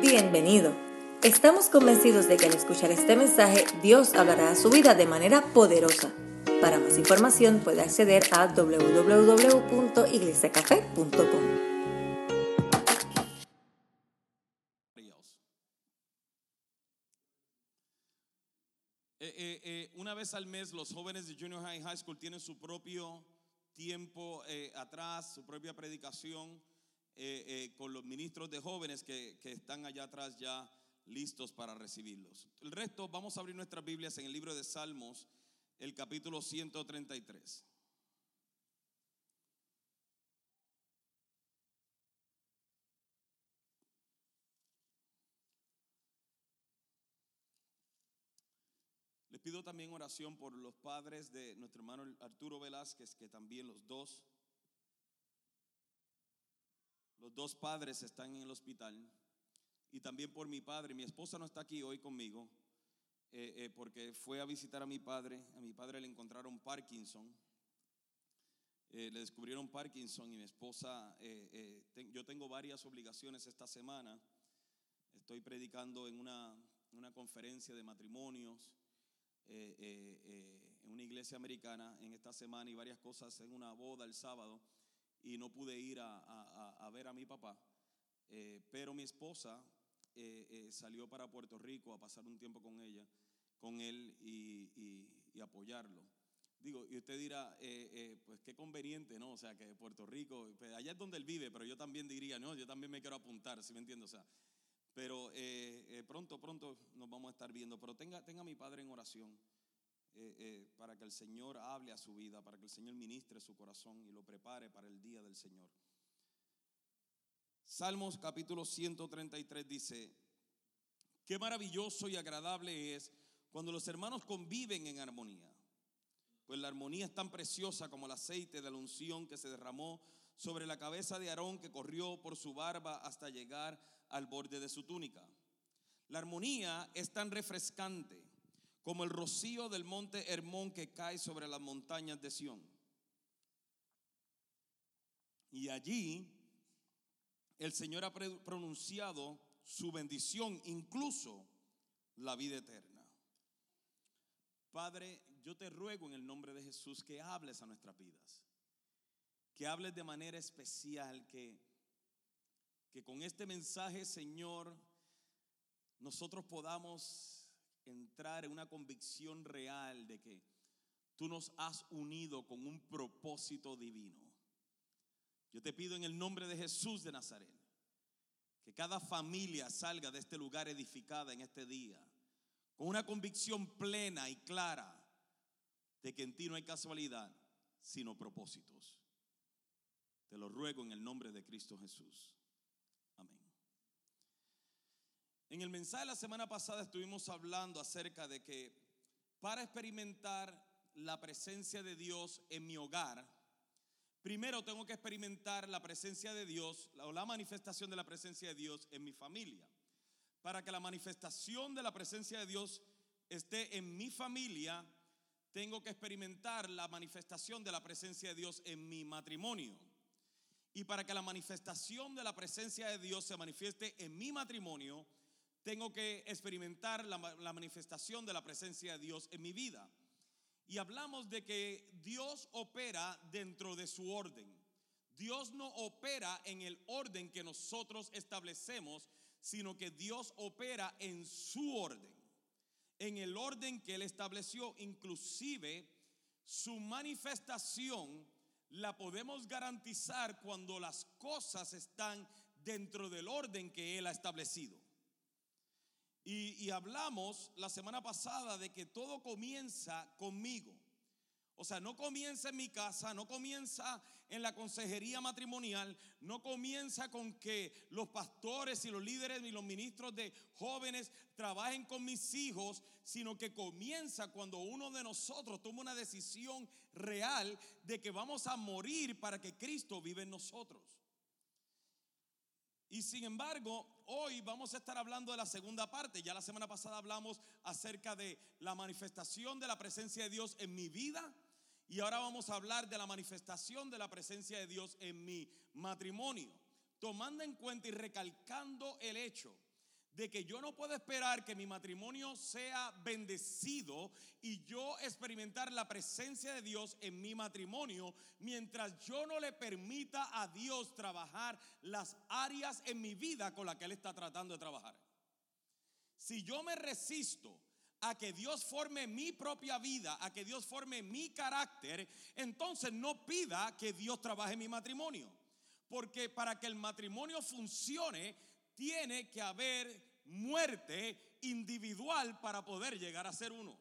Bienvenido. Estamos convencidos de que al escuchar este mensaje Dios hablará a su vida de manera poderosa. Para más información puede acceder a www.iglesiacafé.com. Eh, eh, eh, una vez al mes los jóvenes de Junior High High School tienen su propio tiempo atrás, su propia predicación eh, eh, con los ministros de jóvenes que, que están allá atrás ya listos para recibirlos. El resto, vamos a abrir nuestras Biblias en el libro de Salmos, el capítulo 133. Les pido también oración por los padres de nuestro hermano Arturo Velázquez, que también los dos, los dos padres están en el hospital. Y también por mi padre. Mi esposa no está aquí hoy conmigo eh, eh, porque fue a visitar a mi padre. A mi padre le encontraron Parkinson. Eh, le descubrieron Parkinson y mi esposa, yo tengo varias obligaciones esta semana. Estoy predicando en una, una conferencia de matrimonios en una iglesia americana en esta semana y varias cosas en una boda el sábado y no pude ir a, a- a- ver a mi papá. Eh, pero mi esposa eh, eh, salió para Puerto Rico a pasar un tiempo con ella, con él y, y- y apoyarlo. Digo, y usted dirá, eh, eh, pues qué conveniente, ¿no? O sea, que Puerto Rico, pues, allá es donde él vive, pero yo también diría, no, yo también me quiero apuntar, ¿sí me entiende? O sea, pero eh, pronto, pronto nos vamos a estar viendo. Pero tenga, tenga a mi padre en oración eh, eh, para que el Señor hable a su vida, para que el Señor ministre su corazón y lo prepare para el día del Señor. Salmos capítulo 133 dice, qué maravilloso y agradable es cuando los hermanos conviven en armonía. Pues la armonía es tan preciosa como el aceite de la unción que se derramó sobre la cabeza de Aarón que corrió por su barba hasta llegar al borde de su túnica. La armonía es tan refrescante como el rocío del monte Hermón que cae sobre las montañas de Sión. Y allí el Señor ha pronunciado su bendición, incluso la vida eterna. Padre, yo te ruego en el nombre de Jesús que hables a nuestras vidas, que hables de manera especial, que, que con este mensaje, Señor, nosotros podamos entrar en una convicción real de que tú nos has unido con un propósito divino. Yo te pido en el nombre de Jesús de Nazaret que cada familia salga de este lugar edificada en este día con una convicción plena y clara de que en ti no hay casualidad, sino propósitos. Te lo ruego en el nombre de Cristo Jesús. Amén. En el mensaje de la semana pasada estuvimos hablando acerca de que para experimentar la presencia de Dios en mi hogar, primero tengo que experimentar la presencia de Dios o la manifestación de la presencia de Dios en mi familia. Para que la manifestación de la presencia de Dios esté en mi familia, tengo que experimentar la manifestación de la presencia de Dios en mi matrimonio. Y para que la manifestación de la presencia de Dios se manifieste en mi matrimonio, tengo que experimentar la, ma- la manifestación de la presencia de Dios en mi vida. Y hablamos de que Dios opera dentro de su orden. Dios no opera en el orden que nosotros establecemos, sino que Dios opera en su orden, en el orden que Él estableció. Inclusive su manifestación la podemos garantizar cuando las cosas están dentro del orden que Él ha establecido. Y, hablamos la semana pasada de que todo comienza conmigo. O sea, no comienza en mi casa, no comienza en la consejería matrimonial, no comienza con que los pastores y los líderes y los ministros de jóvenes trabajen con mis hijos, sino que comienza cuando uno de nosotros toma una decisión real de que vamos a morir para que Cristo vive en nosotros. Y sin embargo, hoy vamos a estar hablando de la segunda parte. Ya la semana pasada hablamos acerca de la manifestación de la presencia de Dios en mi vida. Y ahora vamos a hablar de la manifestación de la presencia de Dios en mi matrimonio. Tomando en cuenta y recalcando el hecho de que yo no puedo esperar que mi matrimonio sea bendecido y yo experimentar la presencia de Dios en mi matrimonio mientras yo no le permita a Dios trabajar las áreas en mi vida con las que Él está tratando de trabajar. Si yo me resisto a que Dios forme mi propia vida, a que Dios forme mi carácter, entonces no pida que Dios trabaje mi matrimonio. Porque para que el matrimonio funcione, tiene que haber muerte individual para poder llegar a ser uno.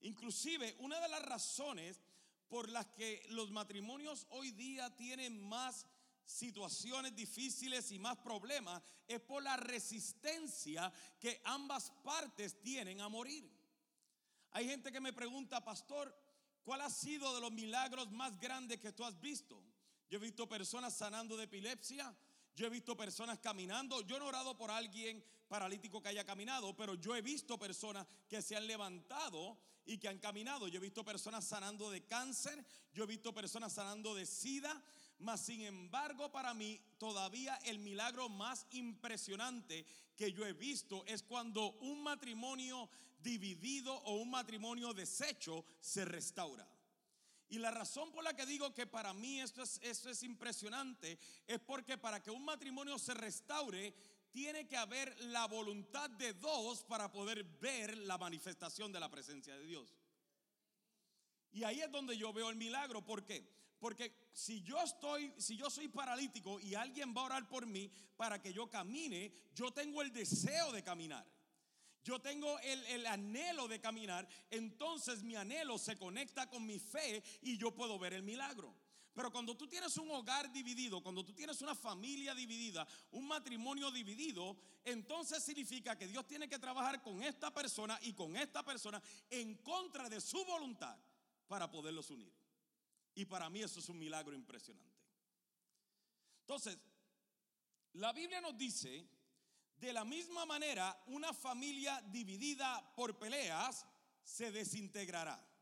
Inclusive, una de las razones por las que los matrimonios hoy día tienen más situaciones difíciles y más problemas es por la resistencia que ambas partes tienen a morir. Hay gente que me pregunta, pastor, ¿cuál ha sido de los milagros más grandes que tú has visto? Yo he visto personas sanando de epilepsia, yo he visto personas caminando, yo he orado por alguien paralítico que haya caminado, pero yo he visto personas que se han levantado y que han caminado. Yo he visto personas sanando de cáncer, yo he visto personas sanando de sida, mas sin embargo, para mí todavía el milagro más impresionante que yo he visto es cuando un matrimonio dividido o un matrimonio deshecho se restaura. Y la razón por la que digo que para mí esto es, esto es impresionante es porque para que un matrimonio se restaure, tiene que haber la voluntad de dos para poder ver la manifestación de la presencia de Dios. Y ahí es donde yo veo el milagro. ¿Por qué? Porque si yo estoy, si yo soy paralítico y alguien va a orar por mí para que yo camine, yo tengo el deseo de caminar. Yo tengo el, el, anhelo de caminar, entonces mi anhelo se conecta con mi fe y yo puedo ver el milagro. Pero cuando tú tienes un hogar dividido, cuando tú tienes una familia dividida, un matrimonio dividido, entonces significa que Dios tiene que trabajar con esta persona y con esta persona en contra de su voluntad para poderlos unir. Y para mí eso es un milagro impresionante. Entonces, la Biblia nos dice, de la misma manera, una familia dividida por peleas se desintegrará.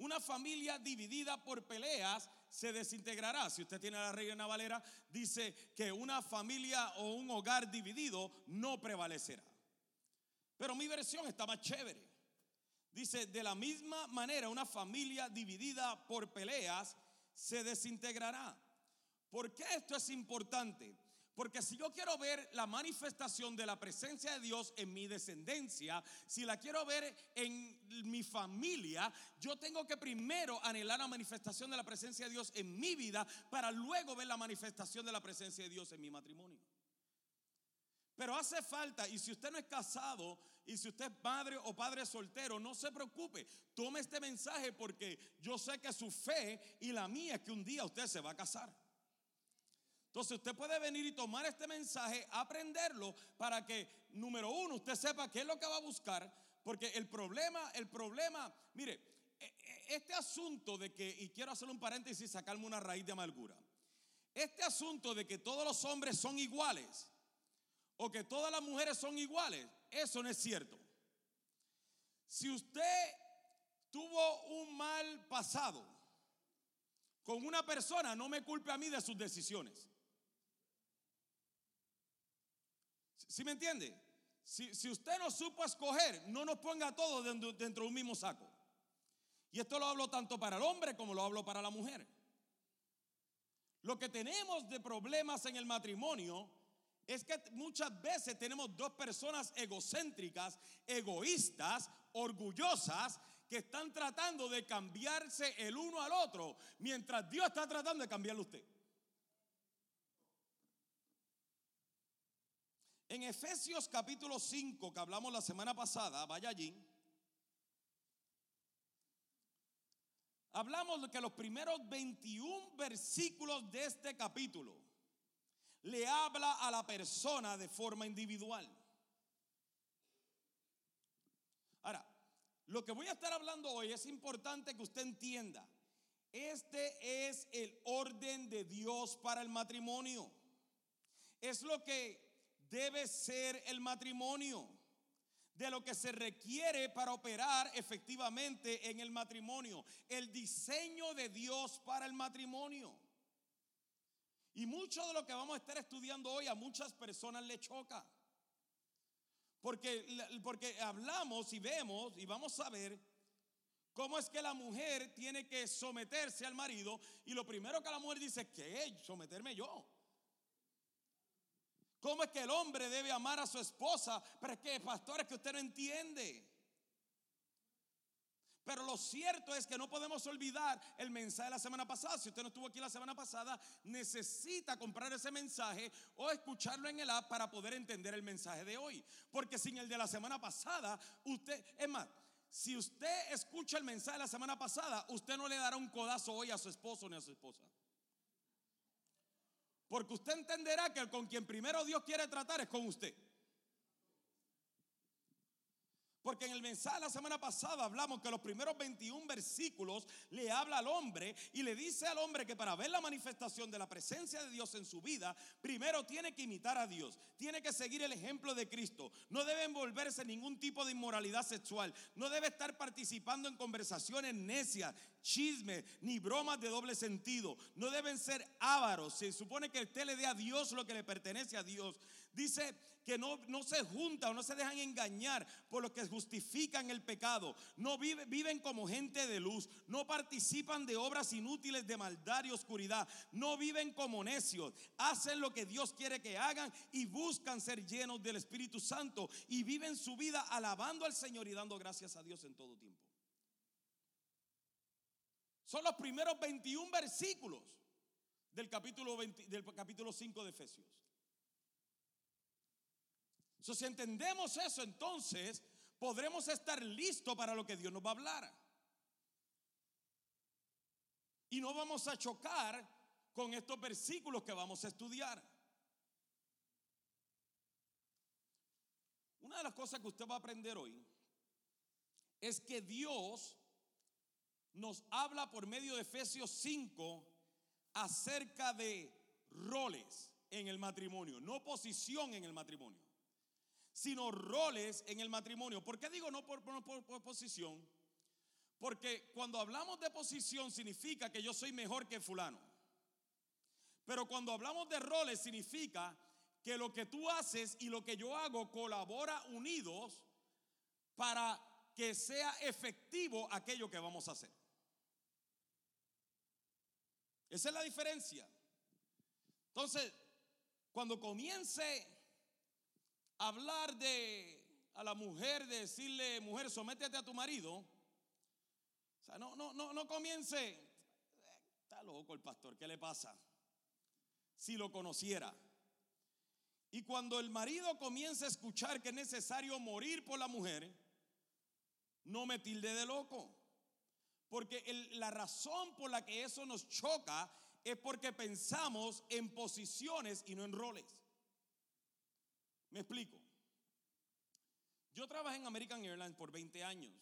Una familia dividida por peleas se desintegrará. Si usted tiene la Reina Valera, dice que una familia o un hogar dividido no prevalecerá. Pero mi versión está más chévere. Dice, de la misma manera una familia dividida por peleas se desintegrará. ¿Por qué esto es importante? Porque si yo quiero ver la manifestación de la presencia de Dios en mi descendencia, si la quiero ver en mi familia, yo tengo que primero anhelar la manifestación de la presencia de Dios en mi vida para luego ver la manifestación de la presencia de Dios en mi matrimonio. Pero hace falta, y si usted no es casado, y si usted es padre o padre soltero, no se preocupe. Tome este mensaje porque yo sé que su fe y la mía es que un día usted se va a casar. Entonces usted puede venir y tomar este mensaje, aprenderlo para que, número uno, usted sepa qué es lo que va a buscar. Porque el problema, el problema, mire, e, e, este asunto de que, y quiero hacer un paréntesis y sacarme una raíz de amargura. Este asunto de que todos los hombres son iguales o que todas las mujeres son iguales, eso no es cierto. Si usted tuvo un mal pasado con una persona, no me culpe a mí de sus decisiones. ¿Sí me entiende? Si, si usted no supo escoger, no nos ponga todo dentro, dentro de un mismo saco. Y esto lo hablo tanto para el hombre como lo hablo para la mujer. Lo que tenemos de problemas en el matrimonio es que muchas veces tenemos dos personas egocéntricas, egoístas, orgullosas, que están tratando de cambiarse el uno al otro, mientras Dios está tratando de cambiarle a usted. En Efesios capítulo 5, que hablamos la semana pasada, vaya allí. Hablamos de que los primeros 21 versículos de este capítulo le habla a la persona de forma individual. Ahora, lo que voy a estar hablando hoy es importante que usted entienda. Este es el orden de Dios para el matrimonio. Es lo que debe ser el matrimonio. De lo que se requiere para operar efectivamente en el matrimonio. El diseño de Dios para el matrimonio. Y mucho de lo que vamos a estar estudiando hoy a muchas personas le choca. Porque, porque hablamos y vemos y vamos a ver cómo es que la mujer tiene que someterse al marido y lo primero que la mujer dice que someterme yo. ¿Cómo es que el hombre debe amar a su esposa? Pero es que, pastor, es que usted no entiende. Pero lo cierto es que no podemos olvidar el mensaje de la semana pasada. Si usted no estuvo aquí la semana pasada, necesita comprar ese mensaje o escucharlo en el app para poder entender el mensaje de hoy. Porque sin el de la semana pasada, usted, es más, si usted escucha el mensaje de la semana pasada, usted no le dará un codazo hoy a su esposo ni a su esposa. Porque usted entenderá que con quien primero Dios quiere tratar es con usted. Porque en el mensaje de la semana pasada hablamos que los primeros 21 versículos le habla al hombre y le dice al hombre que para ver la manifestación de la presencia de Dios en su vida, primero tiene que imitar a Dios, tiene que seguir el ejemplo de Cristo, no debe envolverse en ningún tipo de inmoralidad sexual, no debe estar participando en conversaciones necias, chismes ni bromas de doble sentido, no deben ser ávaros, se supone que usted le dé a Dios lo que le pertenece a Dios. Dice que no, no se juntan o no se dejan engañar por los que justifican el pecado. No viven como gente de luz. No participan de obras inútiles de maldad y oscuridad. No viven como necios. Hacen lo que Dios quiere que hagan y buscan ser llenos del Espíritu Santo. Y viven su vida alabando al Señor y dando gracias a Dios en todo tiempo. Son los primeros 21 versículos del capítulo, del capítulo 5 de Efesios si entendemos eso, entonces podremos estar listos para lo que Dios nos va a hablar. Y no vamos a chocar con estos versículos que vamos a estudiar. Una de las cosas que usted va a aprender hoy es que Dios nos habla por medio de Efesios 5 acerca de roles en el matrimonio, no posición en el matrimonio sino roles en el matrimonio. ¿Por qué digo no por, posición? Porque cuando hablamos de posición significa que yo soy mejor que fulano. Pero cuando hablamos de roles significa que lo que tú haces y lo que yo hago colabora unidos para que sea efectivo aquello que vamos a hacer. Esa es la diferencia. Entonces, cuando comience hablar de a la mujer, de decirle, mujer, sométete a tu marido. O sea, no, no, no, no comience. Está loco el pastor, ¿qué le pasa? Si lo conociera. Y cuando el marido comienza a escuchar que es necesario morir por la mujer, no me tilde de loco. Porque la razón por la que eso nos choca es porque pensamos en posiciones y no en roles. Me explico. Yo trabajé en American Airlines por 20 años.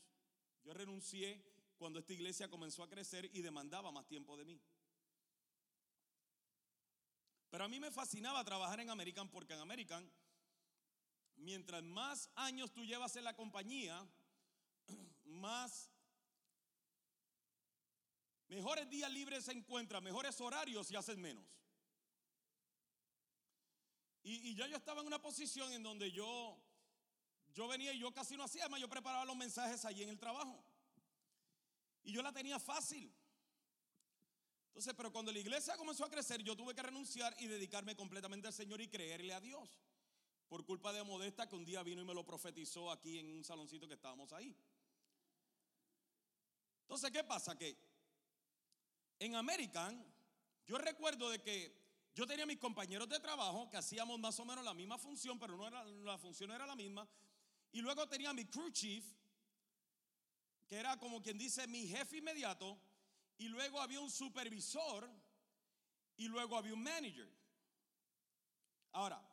Yo renuncié cuando esta iglesia comenzó a crecer y demandaba más tiempo de mí. Pero a mí me fascinaba trabajar en American porque en American, mientras más años tú llevas en la compañía, más mejores días libres se encuentran, mejores horarios y haces menos. Y, ya yo estaba en una posición en donde yo, yo venía y yo casi no hacía, más yo preparaba los mensajes allí en el trabajo. Y yo la tenía fácil. Entonces, pero cuando la iglesia comenzó a crecer, yo tuve que renunciar y dedicarme completamente al Señor y creerle a Dios. Por culpa de Modesta, que un día vino y me lo profetizó aquí en un saloncito que estábamos ahí. Entonces, ¿qué pasa? Que en American, yo recuerdo de que yo tenía mis compañeros de trabajo que hacíamos más o menos la misma función, pero no la función era la misma. Y luego tenía mi crew chief, que era como quien dice mi jefe inmediato. Y luego había un supervisor y luego había un manager. Ahora,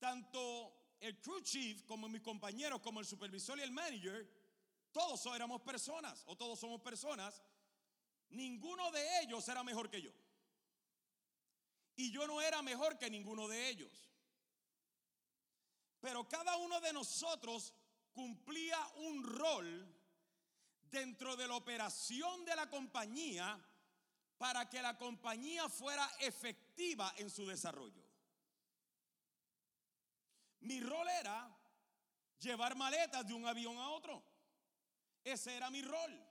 tanto el crew chief como mis compañeros, como el supervisor y el manager, todos éramos personas o todos somos personas. Ninguno de ellos era mejor que yo. Y yo no era mejor que ninguno de ellos. Pero cada uno de nosotros cumplía un rol dentro de la operación de la compañía para que la compañía fuera efectiva en su desarrollo. Mi rol era llevar maletas de un avión a otro. Ese era mi rol.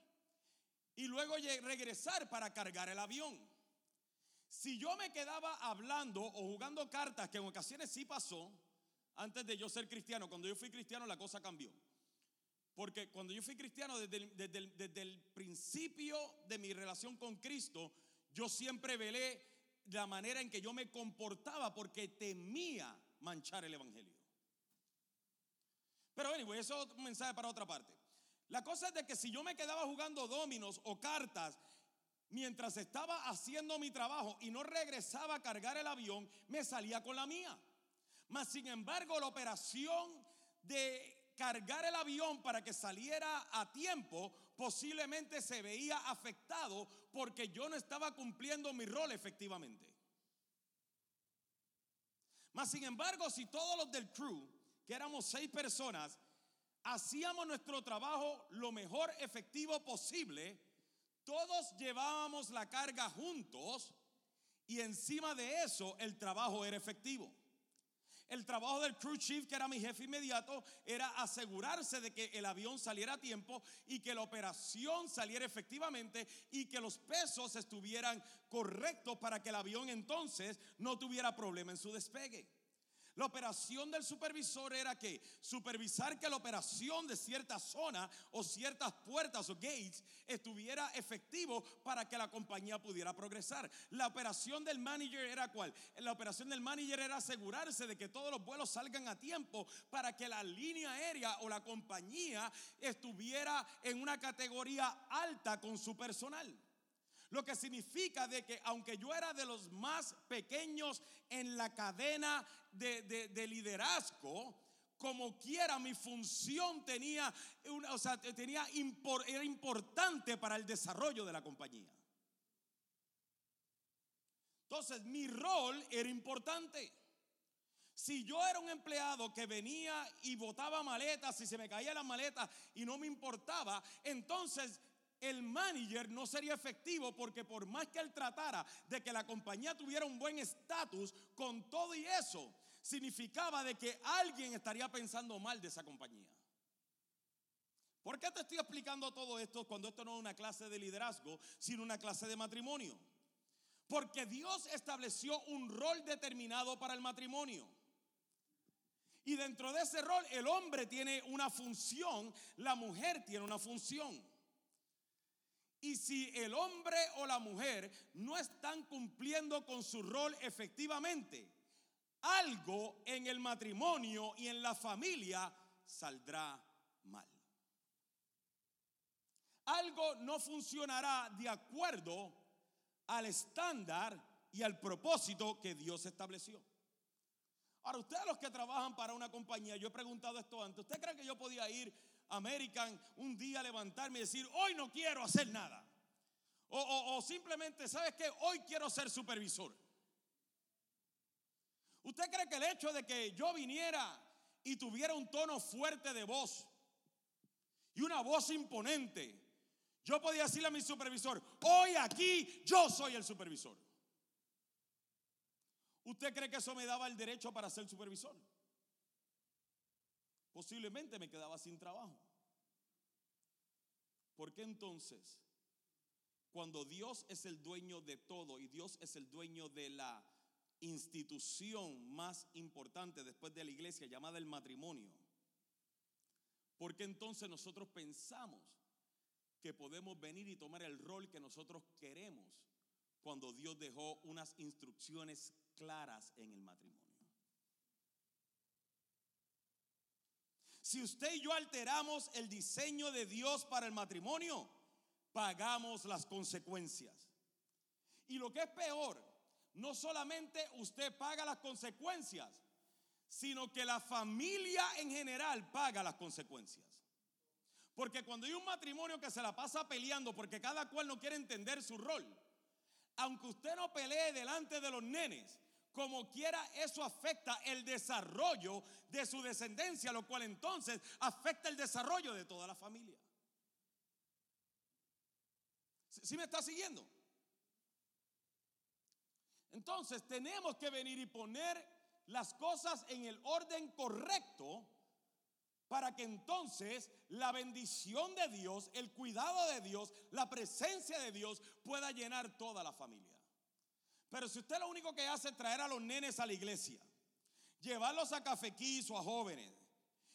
Y luego regresar para cargar el avión. Si yo me quedaba hablando o jugando cartas, que en ocasiones sí pasó, antes de yo ser cristiano, cuando yo fui cristiano la cosa cambió. Porque cuando yo fui cristiano, desde el, principio de mi relación con Cristo, yo siempre velé la manera en que yo me comportaba porque temía manchar el Evangelio. Pero anyway, eso es un mensaje para otra parte. La cosa es de que si yo me quedaba jugando dominos o cartas mientras estaba haciendo mi trabajo y no regresaba a cargar el avión, me salía con la mía. Mas sin embargo, la operación de cargar el avión para que saliera a tiempo posiblemente se veía afectado porque yo no estaba cumpliendo mi rol efectivamente. Mas sin embargo, si todos los del crew, que éramos seis personas, hacíamos nuestro trabajo lo mejor efectivo posible, todos llevábamos la carga juntos y encima de eso el trabajo era efectivo. El trabajo del crew chief, que era mi jefe inmediato, era asegurarse de que el avión saliera a tiempo y que la operación saliera efectivamente y que los pesos estuvieran correctos para que el avión entonces no tuviera problema en su despegue. La operación del supervisor era que supervisar que la operación de cierta zona o ciertas puertas o gates estuviera efectivo para que la compañía pudiera progresar. La operación del manager era cuál? La operación del manager era asegurarse de que todos los vuelos salgan a tiempo para que la línea aérea o la compañía estuviera en una categoría alta con su personal. Lo que significa de que aunque yo era de los más pequeños en la cadena de, liderazgo, como quiera mi función tenía, o sea, tenía era importante para el desarrollo de la compañía. Entonces mi rol era importante. Si yo era un empleado que venía y botaba maletas, si se me caían las maletas y no me importaba, entonces el manager no sería efectivo porque por más que él tratara de que la compañía tuviera un buen estatus, con todo y eso, significaba de que alguien estaría pensando mal de esa compañía. ¿Por qué te estoy explicando todo esto cuando esto no es una clase de liderazgo, sino una clase de matrimonio? Porque Dios estableció un rol determinado para el matrimonio. Y dentro de ese rol el hombre tiene una función, la mujer tiene una función. Y si el hombre o la mujer no están cumpliendo con su rol efectivamente, algo en el matrimonio y en la familia saldrá mal. Algo no funcionará de acuerdo al estándar y al propósito que Dios estableció. Ahora, ustedes los que trabajan para una compañía, yo he preguntado esto antes, ¿usted cree que yo podía ir American un día levantarme y decir, hoy no quiero hacer nada. O, simplemente, ¿sabes qué? Hoy quiero ser supervisor. ¿Usted cree que el hecho de que yo viniera y tuviera un tono fuerte de voz y una voz imponente, yo podía decirle a mi supervisor, hoy aquí yo soy el supervisor? ¿Usted cree que eso me daba el derecho para ser supervisor? Posiblemente me quedaba sin trabajo. ¿Por qué entonces, cuando Dios es el dueño de todo y Dios es el dueño de la institución más importante después de la iglesia llamada el matrimonio, ¿por qué entonces nosotros pensamos que podemos venir y tomar el rol que nosotros queremos cuando Dios dejó unas instrucciones claras en el matrimonio? Si usted y yo alteramos el diseño de Dios para el matrimonio, pagamos las consecuencias. Y lo que es peor, no solamente usted paga las consecuencias, sino que la familia en general paga las consecuencias. Porque cuando hay un matrimonio que se la pasa peleando porque cada cual no quiere entender su rol, aunque usted no pelee delante de los nenes, como quiera, eso afecta el desarrollo de su descendencia, lo cual entonces afecta el desarrollo de toda la familia. ¿Sí me está siguiendo? Entonces tenemos que venir y poner las cosas en el orden correcto para que entonces la bendición de Dios, el cuidado de Dios, la presencia de Dios pueda llenar toda la familia. Pero si usted lo único que hace es traer a los nenes a la iglesia, llevarlos a cafequís o a jóvenes,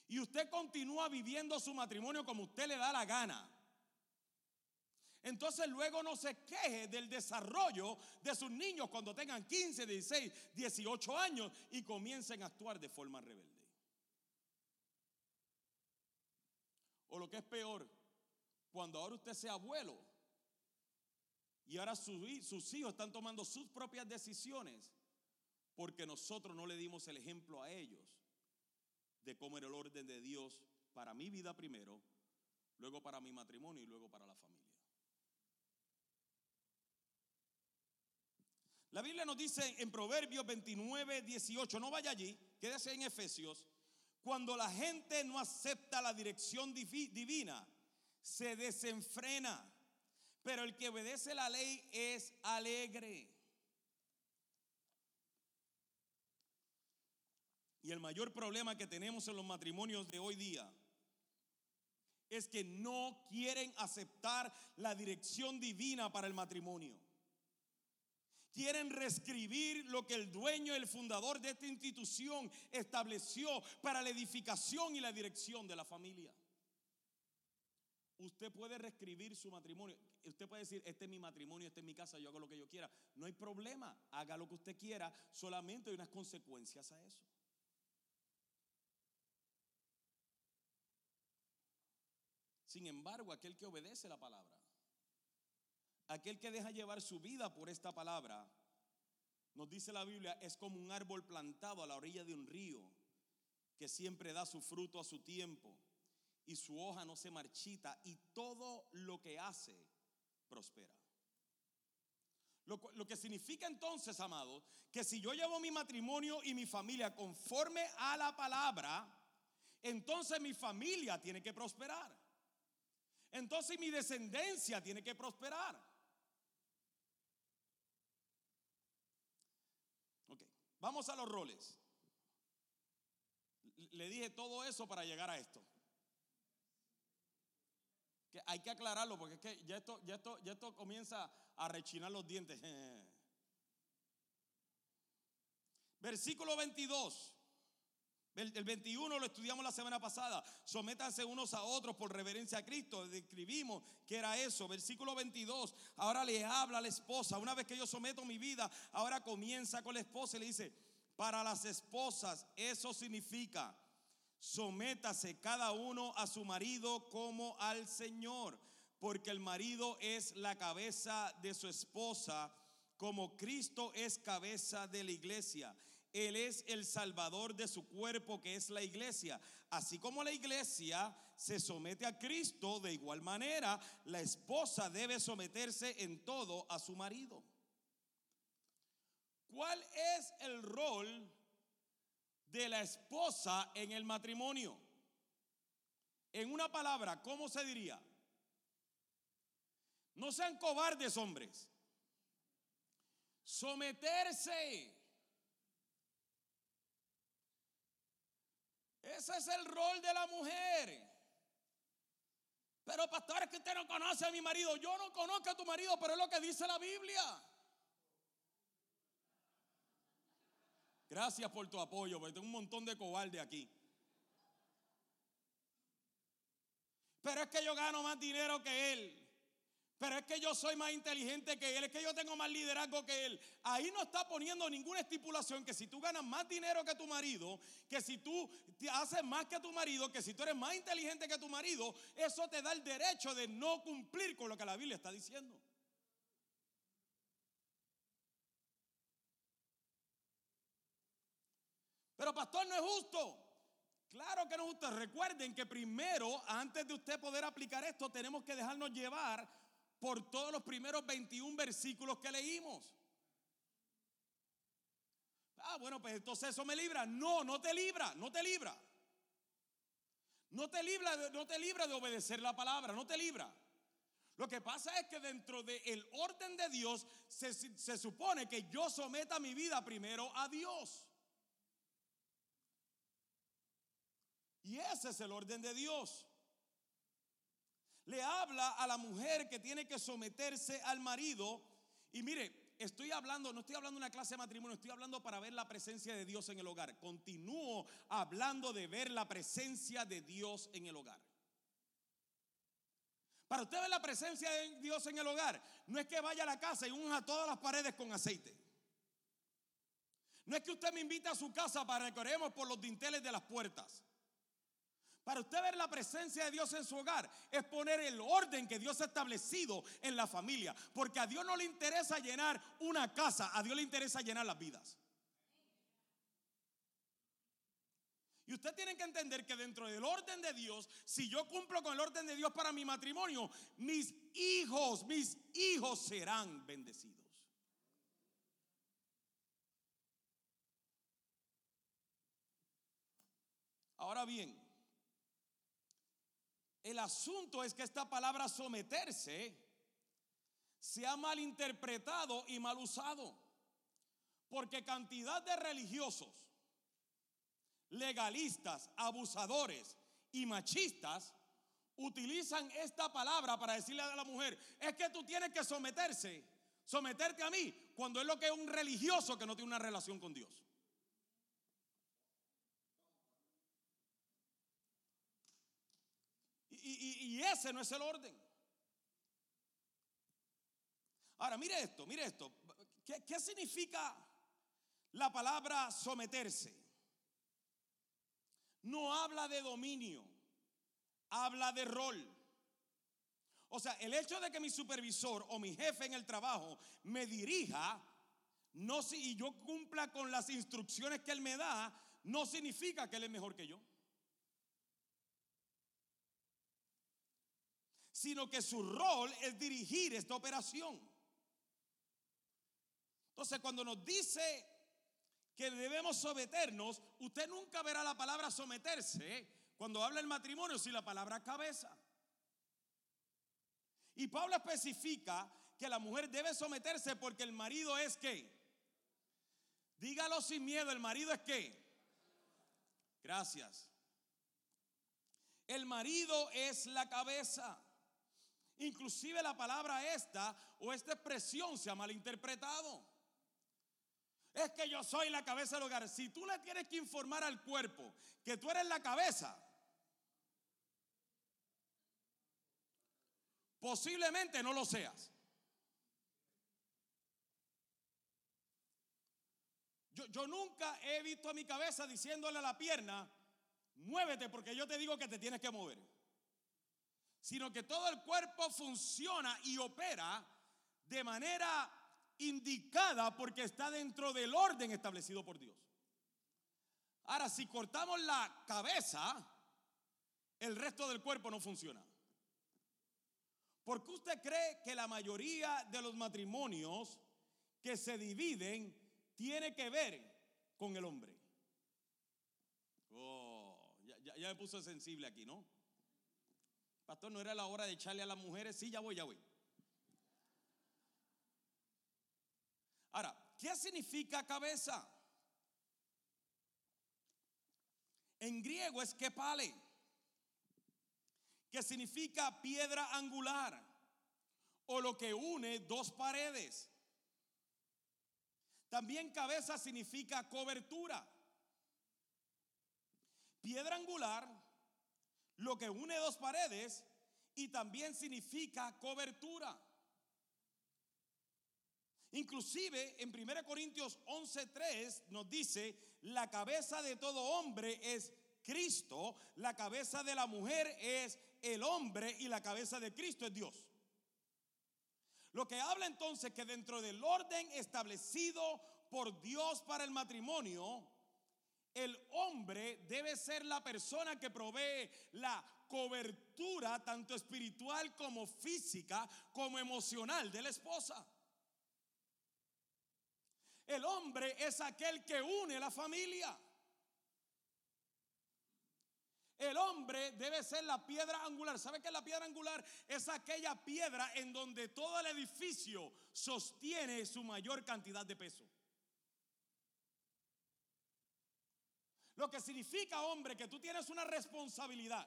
y usted continúa viviendo su matrimonio como usted le da la gana, entonces luego no se queje del desarrollo de sus niños cuando tengan 15, 16, 18 años y comiencen a actuar de forma rebelde. O lo que es peor, cuando ahora usted sea abuelo y ahora sus, hijos están tomando sus propias decisiones porque nosotros no le dimos el ejemplo a ellos de cómo era el orden de Dios para mi vida primero, luego para mi matrimonio y luego para la familia. La Biblia nos dice en Proverbios 29, 18, no vaya allí, quédese en Efesios, cuando la gente no acepta la dirección divina, se desenfrena, pero el que obedece la ley es alegre. Y el mayor problema que tenemos en los matrimonios de hoy día es que no quieren aceptar la dirección divina para el matrimonio quieren reescribir lo que el dueño, el fundador de esta institución estableció para la edificación y la dirección de la familia. Usted puede reescribir su matrimonio. Usted puede decir, este es mi matrimonio, este es mi casa, yo hago lo que yo quiera. No hay problema, haga lo que usted quiera, solamente hay unas consecuencias a eso. Sin embargo, aquel que obedece la palabra Aquel que deja llevar su vida por esta palabra, nos dice la Biblia, es como un árbol plantado a la orilla de un río que siempre da su fruto a su tiempo y su hoja no se marchita y todo lo que hace prospera. Lo, lo, que significa entonces, amados, que si yo llevo mi matrimonio y mi familia conforme a la palabra, entonces mi familia tiene que prosperar. Entonces mi descendencia tiene que prosperar. Vamos a los roles. Le dije todo eso para llegar a esto. Hay que aclararlo porque es que ya esto, ya esto, ya esto comienza a rechinar los dientes. Versículo 22. El 21 lo estudiamos la semana pasada. Sométanse unos a otros por reverencia a Cristo. Describimos que era eso. Versículo 22. Ahora le habla a la esposa. Una vez que yo someto mi vida, ahora comienza con la esposa y le dice, para las esposas eso significa, sométase cada uno a su marido como al Señor. Porque el marido es la cabeza de su esposa, como Cristo es cabeza de la iglesia él es el salvador de su cuerpo, que es la iglesia. Así como la iglesia se somete a Cristo, de igual manera la esposa debe someterse en todo a su marido. ¿Cuál es el rol de la esposa en el matrimonio? En una palabra, ¿cómo se diría? No sean cobardes, hombres. Someterse. Ese es el rol de la mujer. Pero pastor, es que usted no conoce a mi marido. Yo no conozco a tu marido, pero es lo que dice la Biblia. Gracias por tu apoyo, porque tengo un montón de cobarde aquí. Pero es que yo gano más dinero que él. Pero es que yo soy más inteligente que él, es que yo tengo más liderazgo que él. Ahí no está poniendo ninguna estipulación que si tú ganas más dinero que tu marido, que si tú haces más que tu marido, que si tú eres más inteligente que tu marido, eso te da el derecho de no cumplir con lo que la Biblia está diciendo. Pero pastor, no es justo. Claro que no es justo. Recuerden que primero, antes de usted poder aplicar esto, tenemos que dejarnos llevar por todos los primeros 21 versículos que leímos. Ah, bueno, pues entonces eso me libra. No, no te libra, no te libra. No te libra, no te libra de obedecer la palabra, no te libra. Lo que pasa es que dentro del orden de Dios se, se supone que yo someta mi vida primero a Dios. Y ese es el orden de Dios. Le habla a la mujer que tiene que someterse al marido. Y mire, estoy hablando, no estoy hablando de una clase de matrimonio, estoy hablando para ver la presencia de Dios en el hogar. Continúo hablando de ver la presencia de Dios en el hogar. Para usted ver la presencia de Dios en el hogar, no es que vaya a la casa y unja todas las paredes con aceite. No es que usted me invite a su casa para que oremos por los dinteles de las puertas. Para usted ver la presencia de Dios en su hogar es poner el orden que Dios ha establecido en la familia. Porque a Dios no le interesa llenar una casa, a Dios le interesa llenar las vidas. Y usted tiene que entender que dentro del orden de Dios, si yo cumplo con el orden de Dios para mi matrimonio, mis hijos, mis hijos serán bendecidos. Ahora bien, el asunto es que esta palabra someterse se ha malinterpretado y mal usado. Porque cantidad de religiosos, legalistas, abusadores y machistas utilizan esta palabra para decirle a la mujer, es que tú tienes que someterse, someterte a mí, cuando es lo que es un religioso que no tiene una relación con Dios. Y, ese no es el orden. Ahora, mire esto, mire esto. ¿Qué, ¿Qué, significa la palabra someterse? No habla de dominio, habla de rol. O sea, el hecho de que mi supervisor o mi jefe en el trabajo me dirija, no si y yo cumpla con las instrucciones que él me da, no significa que él es mejor que yo. Sino que su rol es dirigir esta operación. Entonces, cuando nos dice que debemos someternos, usted nunca verá la palabra someterse cuando habla el matrimonio sin la palabra cabeza. Y Pablo especifica que la mujer debe someterse porque el marido es que. Dígalo sin miedo, el marido es que. Gracias. El marido es la cabeza. Inclusive la palabra esta o esta expresión se ha malinterpretado. Es que yo soy la cabeza del hogar. Si tú le tienes que informar al cuerpo que tú eres la cabeza, posiblemente no lo seas. Yo, yo, nunca he visto a mi cabeza diciéndole a la pierna, muévete porque yo te digo que te tienes que mover sino que todo el cuerpo funciona y opera de manera indicada porque está dentro del orden establecido por Dios. Ahora, si cortamos la cabeza, el resto del cuerpo no funciona. ¿Por qué usted cree que la mayoría de los matrimonios que se dividen tiene que ver con el hombre? Oh, ya, me puso sensible aquí, ¿no? Pastor, no era la hora de echarle a las mujeres. Sí, ya voy, ya voy. Ahora, ¿qué significa cabeza? En griego es kepale, que significa piedra angular o lo que une dos paredes. También cabeza significa cobertura. Piedra angular lo que une dos paredes y también significa cobertura. Inclusive en 1 Corintios 11:3 nos dice, la cabeza de todo hombre es Cristo, la cabeza de la mujer es el hombre y la cabeza de Cristo es Dios. Lo que habla entonces que dentro del orden establecido por Dios para el matrimonio, el hombre debe ser la persona que provee la cobertura tanto espiritual como física como emocional de la esposa. El hombre es aquel que une la familia. El hombre debe ser la piedra angular. ¿Sabe qué es la piedra angular? Es aquella piedra en donde todo el edificio sostiene su mayor cantidad de peso. Lo que significa, hombre, que tú tienes una responsabilidad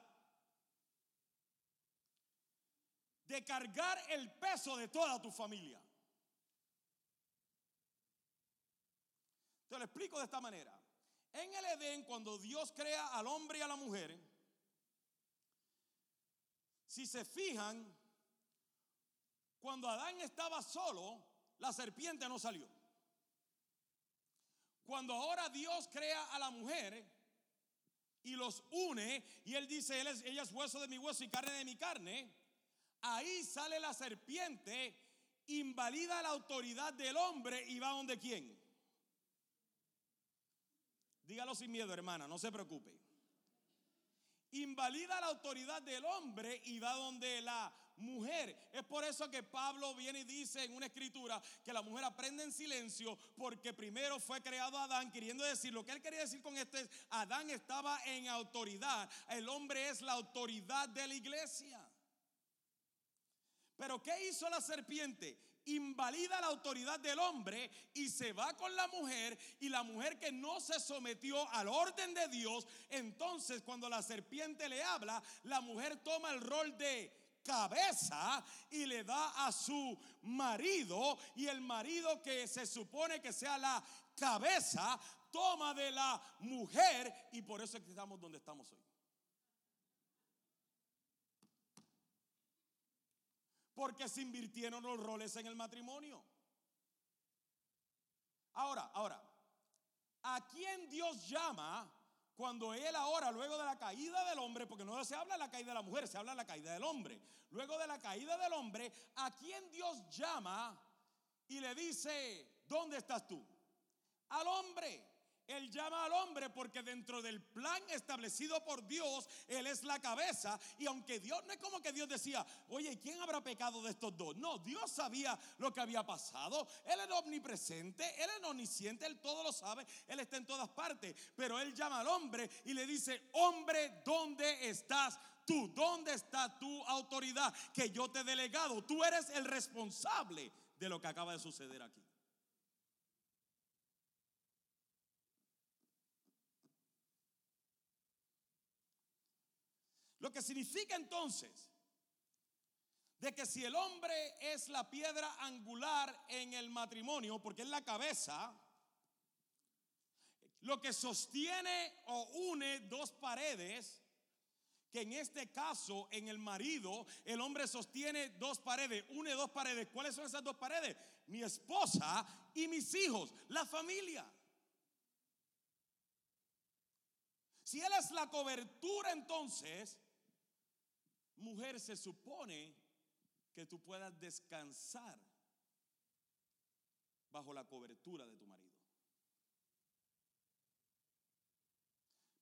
de cargar el peso de toda tu familia. Te lo explico de esta manera. En el Edén, cuando Dios crea al hombre y a la mujer, si se fijan, cuando Adán estaba solo, la serpiente no salió. Cuando ahora Dios crea a la mujer y los une, y él dice, ella es hueso de mi hueso y carne de mi carne, ahí sale la serpiente, invalida la autoridad del hombre y va donde quién. Dígalo sin miedo, hermana, no se preocupe. Invalida la autoridad del hombre y va donde la mujer. Es por eso que Pablo viene y dice en una escritura que la mujer aprende en silencio porque primero fue creado Adán, queriendo decir, lo que él quería decir con esto es, Adán estaba en autoridad, el hombre es la autoridad de la iglesia. Pero ¿qué hizo la serpiente? Invalida la autoridad del hombre y se va con la mujer y la mujer que no se sometió al orden de Dios, entonces cuando la serpiente le habla, la mujer toma el rol de cabeza y le da a su marido y el marido que se supone que sea la cabeza toma de la mujer y por eso estamos donde estamos hoy. Porque se invirtieron los roles en el matrimonio. Ahora, ahora, ¿a quién Dios llama cuando Él ahora, luego de la caída del hombre, porque no se habla de la caída de la mujer, se habla de la caída del hombre. Luego de la caída del hombre, ¿a quién Dios llama y le dice, ¿dónde estás tú? Al hombre. Él llama al hombre porque dentro del plan establecido por Dios, Él es la cabeza. Y aunque Dios, no es como que Dios decía, oye, ¿quién habrá pecado de estos dos? No, Dios sabía lo que había pasado. Él es omnipresente, Él es omnisciente, Él todo lo sabe, Él está en todas partes. Pero Él llama al hombre y le dice, hombre, ¿dónde estás tú? ¿Dónde está tu autoridad que yo te he delegado? Tú eres el responsable de lo que acaba de suceder aquí. Lo que significa entonces de que si el hombre es la piedra angular en el matrimonio, porque es la cabeza, lo que sostiene o une dos paredes, que en este caso en el marido el hombre sostiene dos paredes, une dos paredes. ¿Cuáles son esas dos paredes? Mi esposa y mis hijos, la familia. Si él es la cobertura entonces, Mujer, se supone que tú puedas descansar bajo la cobertura de tu marido.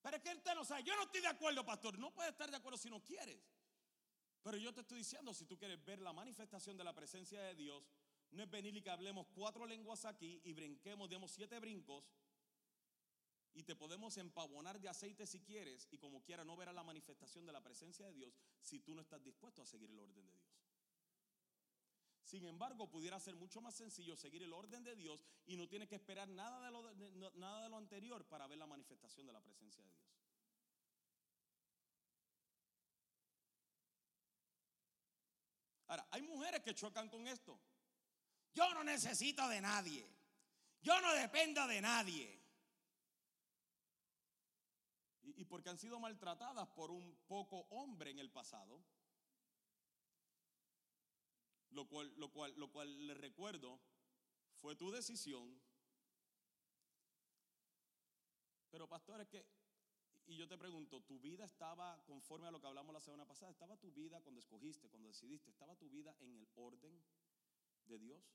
Pero es que usted no sabe, yo no estoy de acuerdo, pastor. No puedes estar de acuerdo si no quieres. Pero yo te estoy diciendo, si tú quieres ver la manifestación de la presencia de Dios, no es venir y que hablemos cuatro lenguas aquí y brinquemos, demos siete brincos y te podemos empavonar de aceite si quieres y como quiera no verás la manifestación de la presencia de Dios si tú no estás dispuesto a seguir el orden de Dios. Sin embargo, pudiera ser mucho más sencillo seguir el orden de Dios y no tienes que esperar nada de lo, nada de lo anterior para ver la manifestación de la presencia de Dios. Ahora, hay mujeres que chocan con esto. Yo no necesito de nadie. Yo no dependo de nadie y, porque han sido maltratadas por un poco hombre en el pasado. Lo cual, lo cual, lo cual le recuerdo, fue tu decisión. Pero pastor, es que, y yo te pregunto, ¿tu vida estaba conforme a lo que hablamos la semana pasada? ¿Estaba tu vida cuando escogiste, cuando decidiste, estaba tu vida en el orden de Dios?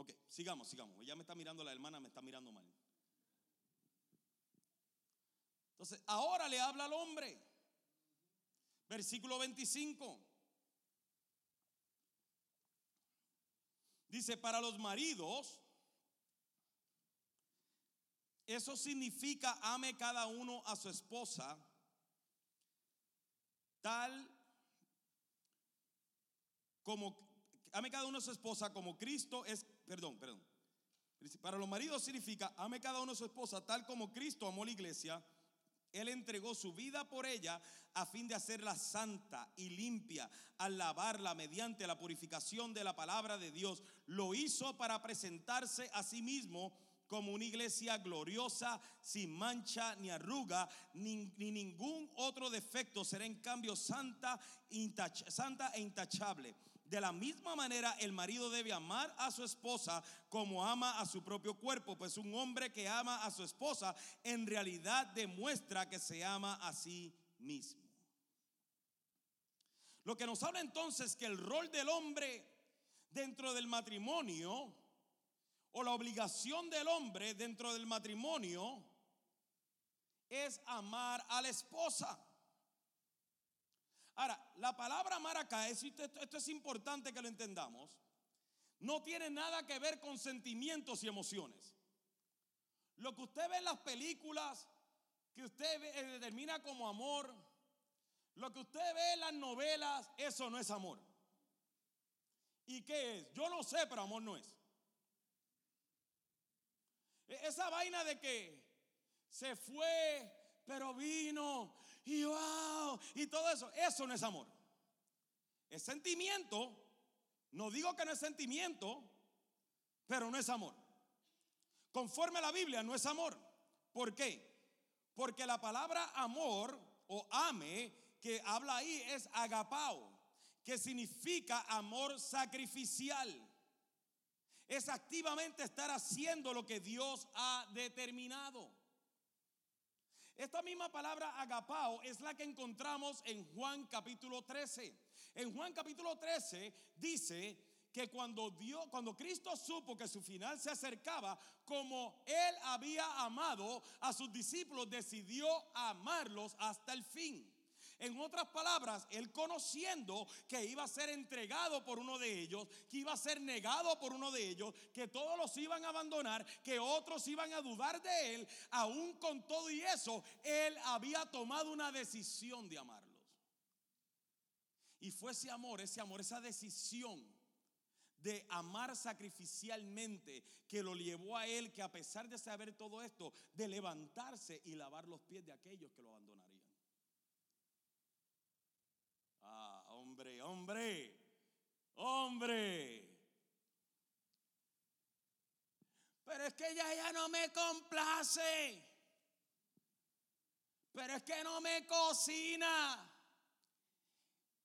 Ok, sigamos, sigamos. Ya me está mirando la hermana, me está mirando mal. Entonces, ahora le habla al hombre. Versículo 25. Dice, para los maridos, eso significa ame cada uno a su esposa, tal como ame cada uno a su esposa como Cristo es, perdón, perdón. Para los maridos significa, ame cada uno su esposa tal como Cristo amó la iglesia. Él entregó su vida por ella a fin de hacerla santa y limpia, al lavarla mediante la purificación de la palabra de Dios. Lo hizo para presentarse a sí mismo como una iglesia gloriosa, sin mancha ni arruga, ni, ningún otro defecto. Será en cambio santa, santa e intachable. De la misma manera, el marido debe amar a su esposa como ama a su propio cuerpo, pues un hombre que ama a su esposa en realidad demuestra que se ama a sí mismo. Lo que nos habla entonces que el rol del hombre dentro del matrimonio o la obligación del hombre dentro del matrimonio es amar a la esposa. Ahora, la palabra amar acá, esto, esto es importante que lo entendamos, no tiene nada que ver con sentimientos y emociones. Lo que usted ve en las películas, que usted eh, determina como amor, lo que usted ve en las novelas, eso no es amor. ¿Y qué es? Yo no sé, pero amor no es. E-, esa vaina de que se fue, pero vino y wow, y todo eso, eso no es amor. Es sentimiento. No digo que no es sentimiento, pero no es amor. Conforme a la Biblia, no es amor. ¿Por qué? Porque la palabra amor o ame que habla ahí es agapao, que significa amor sacrificial es activamente estar haciendo lo que Dios ha determinado. Esta misma palabra agapao es la que encontramos en Juan capítulo 13. En Juan capítulo 13 dice que cuando Dios, cuando Cristo supo que su final se acercaba, como él había amado a sus discípulos, decidió amarlos hasta el fin. En otras palabras, él conociendo que iba a ser entregado por uno de ellos, que iba a ser negado por uno de ellos, que todos los iban a abandonar, que otros iban a dudar de él, aún con todo y eso, él había tomado una decisión de amarlos. Y fue ese amor, ese amor, esa decisión de amar sacrificialmente que lo llevó a él, que a pesar de saber todo esto, de levantarse y lavar los pies de aquellos que lo abandonarían. Hombre, hombre, hombre. Pero es que ella ya no me complace. Pero es que no me cocina.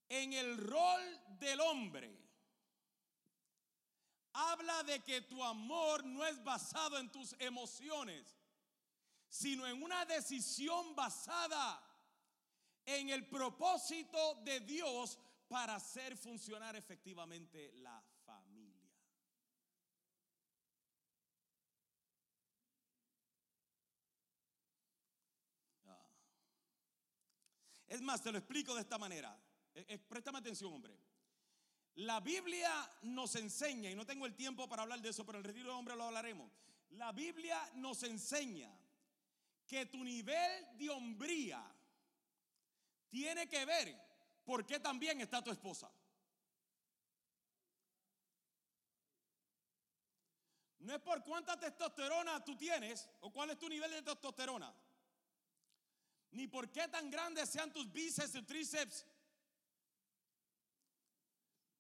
En el rol del hombre, habla de que tu amor no es basado en tus emociones, sino en una decisión basada en el propósito de Dios para hacer funcionar efectivamente la familia. Ah. Es más, te lo explico de esta manera. Eh, eh, préstame atención, hombre. La Biblia nos enseña, y no tengo el tiempo para hablar de eso, pero en el retiro de hombre lo hablaremos. La Biblia nos enseña que tu nivel de hombría tiene que ver por qué también está tu esposa. No es por cuánta testosterona tú tienes o cuál es tu nivel de testosterona. Ni por qué tan grandes sean tus bíceps y tríceps.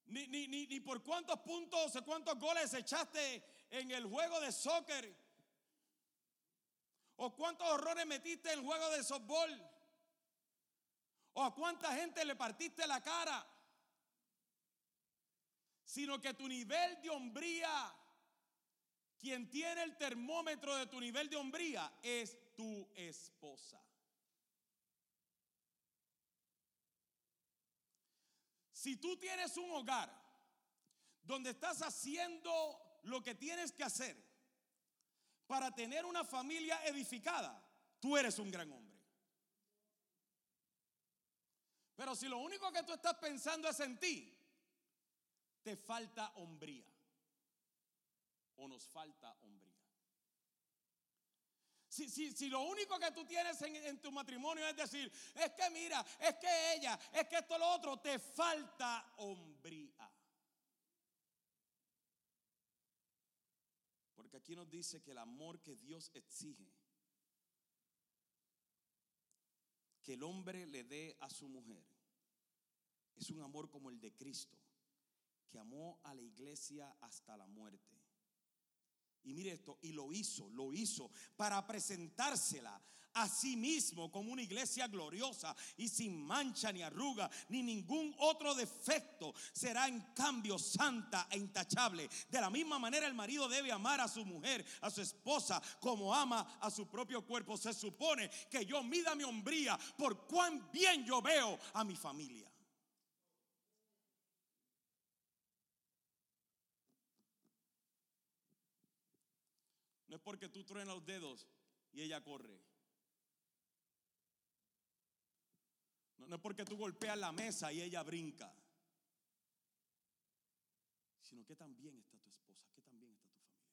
Ni, ni, ni, ni, por cuántos puntos o cuántos goles echaste en el juego de soccer. O cuántos horrores metiste en el juego de softball. ¿O a cuánta gente le partiste la cara? Sino que tu nivel de hombría, quien tiene el termómetro de tu nivel de hombría es tu esposa. Si tú tienes un hogar donde estás haciendo lo que tienes que hacer para tener una familia edificada, tú eres un gran hombre. Pero si lo único que tú estás pensando es en ti, te falta hombría. O nos falta hombría. Si, si, si, lo único que tú tienes en, tu matrimonio es decir, es que mira, es que ella, es que esto lo otro, te falta hombría. Porque aquí nos dice que el amor que Dios exige que el hombre le dé a su mujer, es un amor como el de Cristo, que amó a la iglesia hasta la muerte. Y mire esto, y lo hizo, lo hizo para presentársela a sí mismo como una iglesia gloriosa y sin mancha ni arruga ni ningún otro defecto. Será en cambio santa e intachable. De la misma manera el marido debe amar a su mujer, a su esposa, como ama a su propio cuerpo. Se supone que yo mida mi hombría por cuán bien yo veo a mi familia. Porque tú truenas los dedos y ella corre. No, es porque tú golpeas la mesa y ella brinca. Sino que también está tu esposa, que también está tu familia.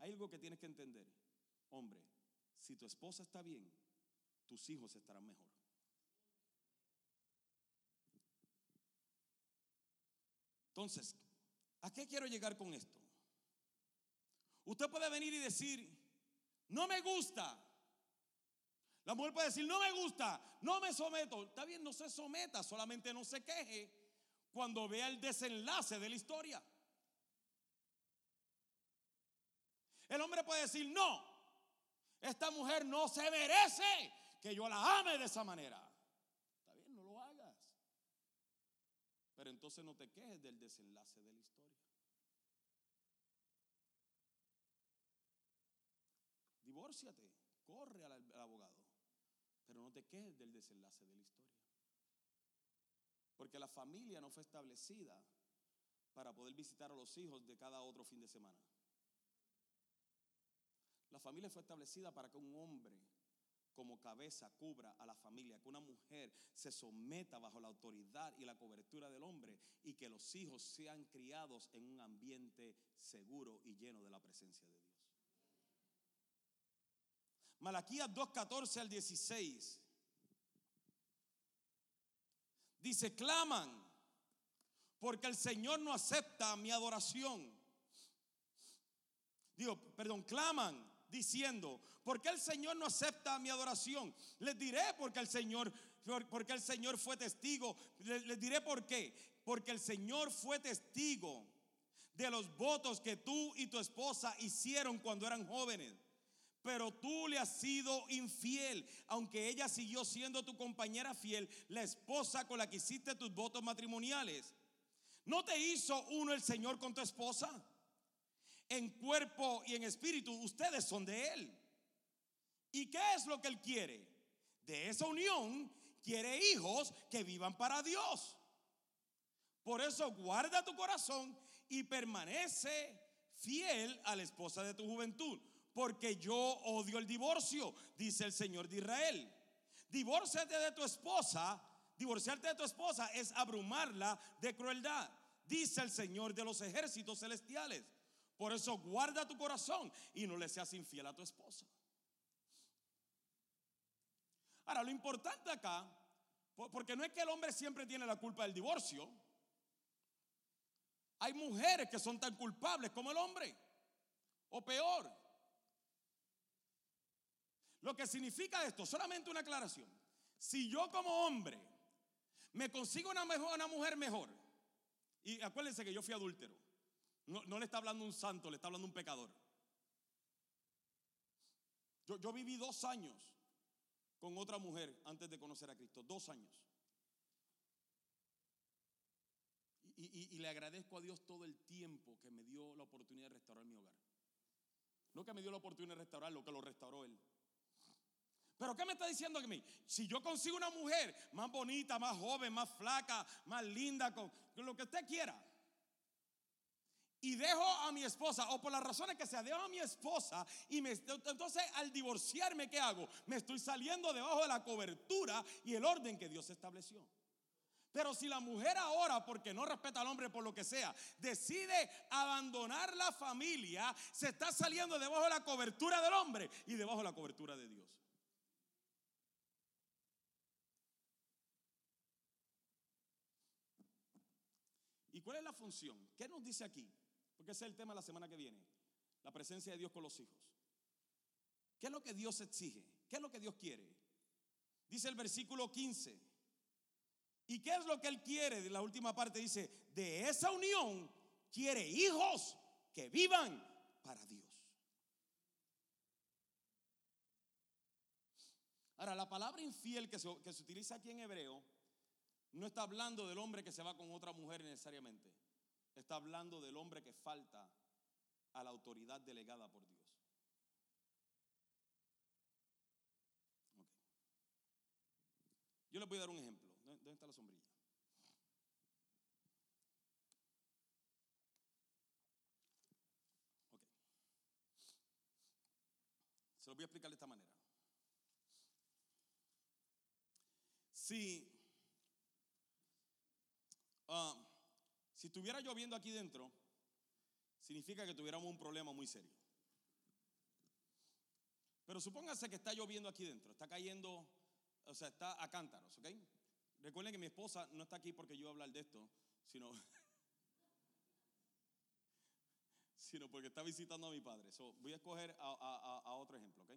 Hay algo que tienes que entender. Hombre, si tu esposa está bien, tus hijos estarán mejor. Entonces, ¿a qué quiero llegar con esto? Usted puede venir y decir, no me gusta, la mujer puede decir, no me gusta, no me someto. Está bien, no se someta, solamente no se queje cuando vea el desenlace de la historia. El hombre puede decir, no, esta mujer no se merece que yo la ame de esa manera. Está bien, no lo hagas. Pero entonces no te quejes del desenlace de la historia. Divórciate, corre al, abogado. Pero no te quejes del desenlace de la historia. Porque la familia no fue establecida para poder visitar a los hijos de cada otro fin de semana. La familia fue establecida para que un hombre como cabeza cubra a la familia, que una mujer se someta bajo la autoridad y la cobertura del hombre y que los hijos sean criados en un ambiente seguro y lleno de la presencia de Dios. Malaquías 2:14 al 16. Dice, claman, porque el Señor no acepta mi adoración. Digo, perdón, claman diciendo, porque el Señor no acepta mi adoración? Les diré porque el Señor, porque el Señor fue testigo. Les, les diré por qué. Porque el Señor fue testigo de los votos que tú y tu esposa hicieron cuando eran jóvenes pero tú le has sido infiel, aunque ella siguió siendo tu compañera fiel, la esposa con la que hiciste tus votos matrimoniales. ¿No te hizo uno el Señor con tu esposa? En cuerpo y en espíritu, ustedes son de Él. ¿Y qué es lo que Él quiere? De esa unión quiere hijos que vivan para Dios. Por eso guarda tu corazón y permanece fiel a la esposa de tu juventud porque yo odio el divorcio, dice el Señor de Israel. Divórciate de tu esposa, divorciarte de tu esposa es abrumarla de crueldad, dice el Señor de los ejércitos celestiales. Por eso guarda tu corazón y no le seas infiel a tu esposa. Ahora, lo importante acá, porque no es que el hombre siempre tiene la culpa del divorcio. Hay mujeres que son tan culpables como el hombre, o peor. Lo que significa esto, solamente una aclaración. Si yo como hombre me consigo una, mujer mejor, y acuérdense que yo fui adúltero, no, le está hablando un santo, le está hablando un pecador. Yo, yo viví dos años con otra mujer antes de conocer a Cristo, dos años. Y, y, le agradezco a Dios todo el tiempo que me dio la oportunidad de restaurar mi hogar. No que me dio la oportunidad de restaurar lo que lo restauró Él. Pero ¿qué me está diciendo que mí? Si yo consigo una mujer más bonita, más joven, más flaca, más linda, con, lo que usted quiera, y dejo a mi esposa, o por las razones que sea, dejo a mi esposa, y me, entonces al divorciarme, ¿qué hago? Me estoy saliendo debajo de la cobertura y el orden que Dios estableció. Pero si la mujer ahora, porque no respeta al hombre por lo que sea, decide abandonar la familia, se está saliendo debajo de la cobertura del hombre y debajo de la cobertura de Dios. Cuál es la función? ¿Qué nos dice aquí? Porque ese es el tema de la semana que viene. La presencia de Dios con los hijos. ¿Qué es lo que Dios exige? ¿Qué es lo que Dios quiere? Dice el versículo 15. ¿Y qué es lo que Él quiere? De la última parte dice, de esa unión quiere hijos que vivan para Dios. Ahora, la palabra infiel que se, que se utiliza aquí en hebreo no está hablando del hombre que se va con otra mujer necesariamente. Está hablando del hombre que falta a la autoridad delegada por Dios. Yo les voy a dar un ejemplo. ¿Dónde está la sombrilla? Ok. Se lo voy a explicar de esta manera. Si, ah, si estuviera lloviendo aquí dentro, significa que tuviéramos un problema muy serio. Pero supóngase que está lloviendo aquí dentro, está cayendo, o sea, está a cántaros, ¿ok? Recuerden que mi esposa no está aquí porque yo voy a hablar de esto, sino, sino porque está visitando a mi padre. voy a escoger a, otro ejemplo, ¿ok?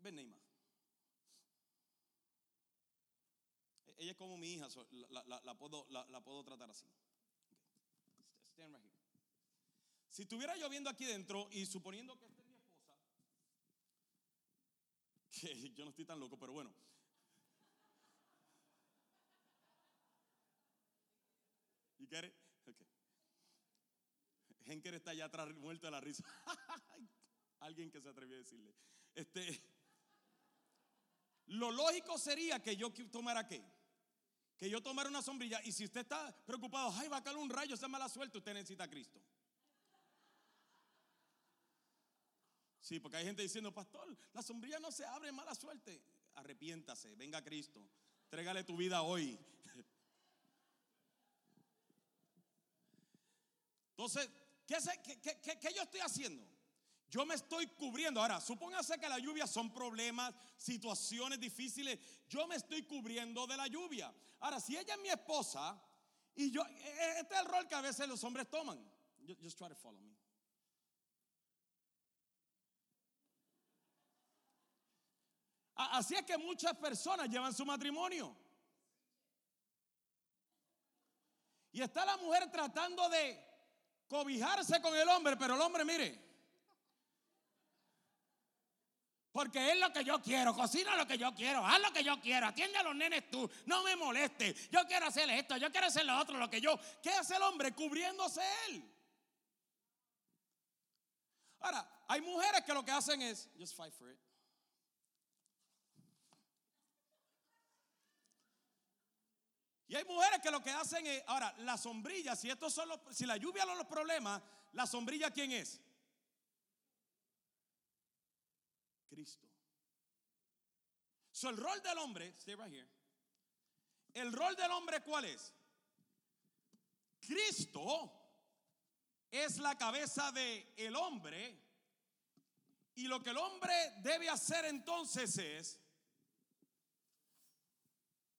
Ven, Neymar. Ella es como mi hija, la, puedo, la, puedo, tratar así. Si estuviera lloviendo aquí dentro y suponiendo que esta es mi esposa, que yo no estoy tan loco, pero bueno. ¿Y qué okay. Henker está allá atrás muerto de la risa. Alguien que se atrevió a decirle. Este, lo lógico sería que yo tomara qué? Que yo tomara una sombrilla y si usted está preocupado, ay, va a caer un rayo, esa mala suerte, usted necesita a Cristo. Sí, porque hay gente diciendo, pastor, la sombrilla no se abre, mala suerte. Arrepiéntase, venga a Cristo, trégale tu vida hoy. Entonces, ¿qué, qué, qué yo estoy haciendo? Yo me estoy cubriendo. Ahora, supóngase que la lluvia son problemas, situaciones difíciles. Yo me estoy cubriendo de la lluvia. Ahora, si ella es mi esposa y yo, e, e, este es el rol que a veces los hombres toman. Just try to follow me. Así es que muchas personas llevan su matrimonio. Y está la mujer tratando de cobijarse con el hombre, pero el hombre, mire, Porque es lo que yo quiero, cocina lo que yo quiero, haz lo que yo quiero, atiende a los nenes tú, no me moleste. Yo quiero hacer esto, yo quiero hacer lo otro, lo que yo. ¿Qué hace el hombre? Cubriéndose él. Ahora, hay mujeres que lo que hacen es, just fight for it. Y hay mujeres que lo que hacen es, ahora, la sombrilla, si estos son los, si la lluvia son los problemas, la sombrilla quién es? Cristo. So, el rol del hombre, stay right here. El rol del hombre, ¿cuál es? Cristo es la cabeza del el hombre. Y lo que el hombre debe hacer entonces es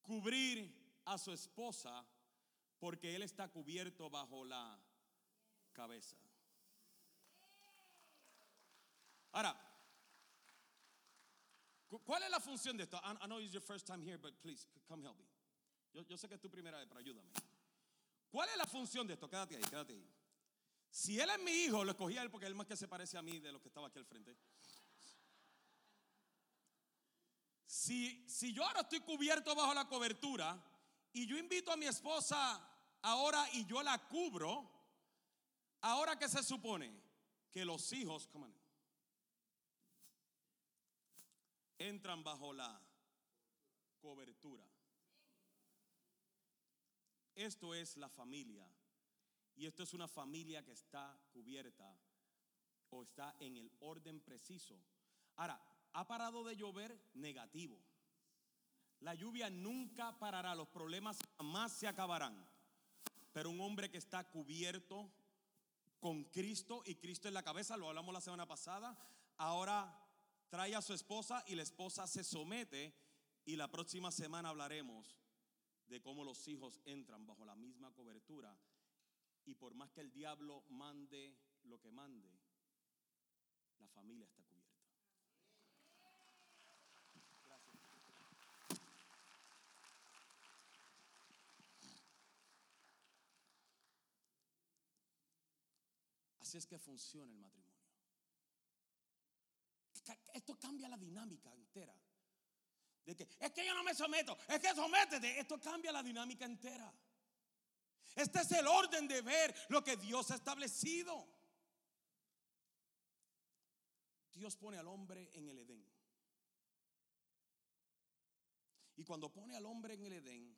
cubrir a su esposa porque él está cubierto bajo la cabeza. Ahora, ¿Cuál es la función de esto? I, know it's your first time here, but please come help me. Yo, sé que es tu primera vez, pero ayúdame. ¿Cuál es la función de esto? Quédate ahí, quédate ahí. Si él es mi hijo, lo escogí a él porque él más que se parece a mí de lo que estaba aquí al frente. Si, si yo ahora estoy cubierto bajo la cobertura y yo invito a mi esposa ahora y yo la cubro, ahora que se supone que los hijos, come entran bajo la cobertura. Esto es la familia. Y esto es una familia que está cubierta o está en el orden preciso. Ahora, ha parado de llover negativo. La lluvia nunca parará, los problemas jamás se acabarán. Pero un hombre que está cubierto con Cristo y Cristo en la cabeza, lo hablamos la semana pasada, ahora trae a su esposa y la esposa se somete y la próxima semana hablaremos de cómo los hijos entran bajo la misma cobertura y por más que el diablo mande lo que mande, la familia está cubierta. Gracias. Así es que funciona el matrimonio. Esto cambia la dinámica entera. De que es que yo no me someto, es que sométete. Esto cambia la dinámica entera. Este es el orden de ver lo que Dios ha establecido. Dios pone al hombre en el Edén. Y cuando pone al hombre en el Edén,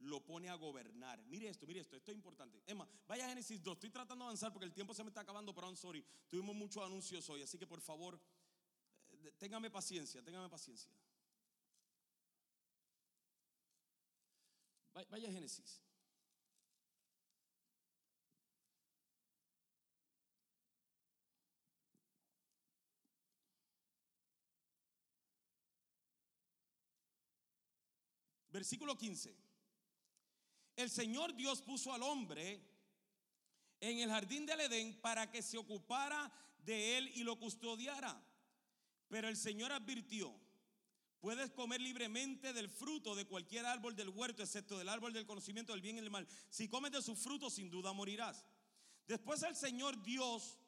lo pone a gobernar. Mire esto, mire esto, esto es importante. Emma, vaya a Génesis 2. Estoy tratando de avanzar porque el tiempo se me está acabando, pero I'm sorry. Tuvimos muchos anuncios hoy, así que por favor, téngame paciencia, téngame paciencia. Vaya Génesis. Versículo 15. El Señor Dios puso al hombre en el jardín del Edén para que se ocupara de él y lo custodiara. Pero el Señor advirtió, puedes comer libremente del fruto de cualquier árbol del huerto, excepto del árbol del conocimiento del bien y del mal. Si comes de su fruto, sin duda morirás. Después el Señor Dios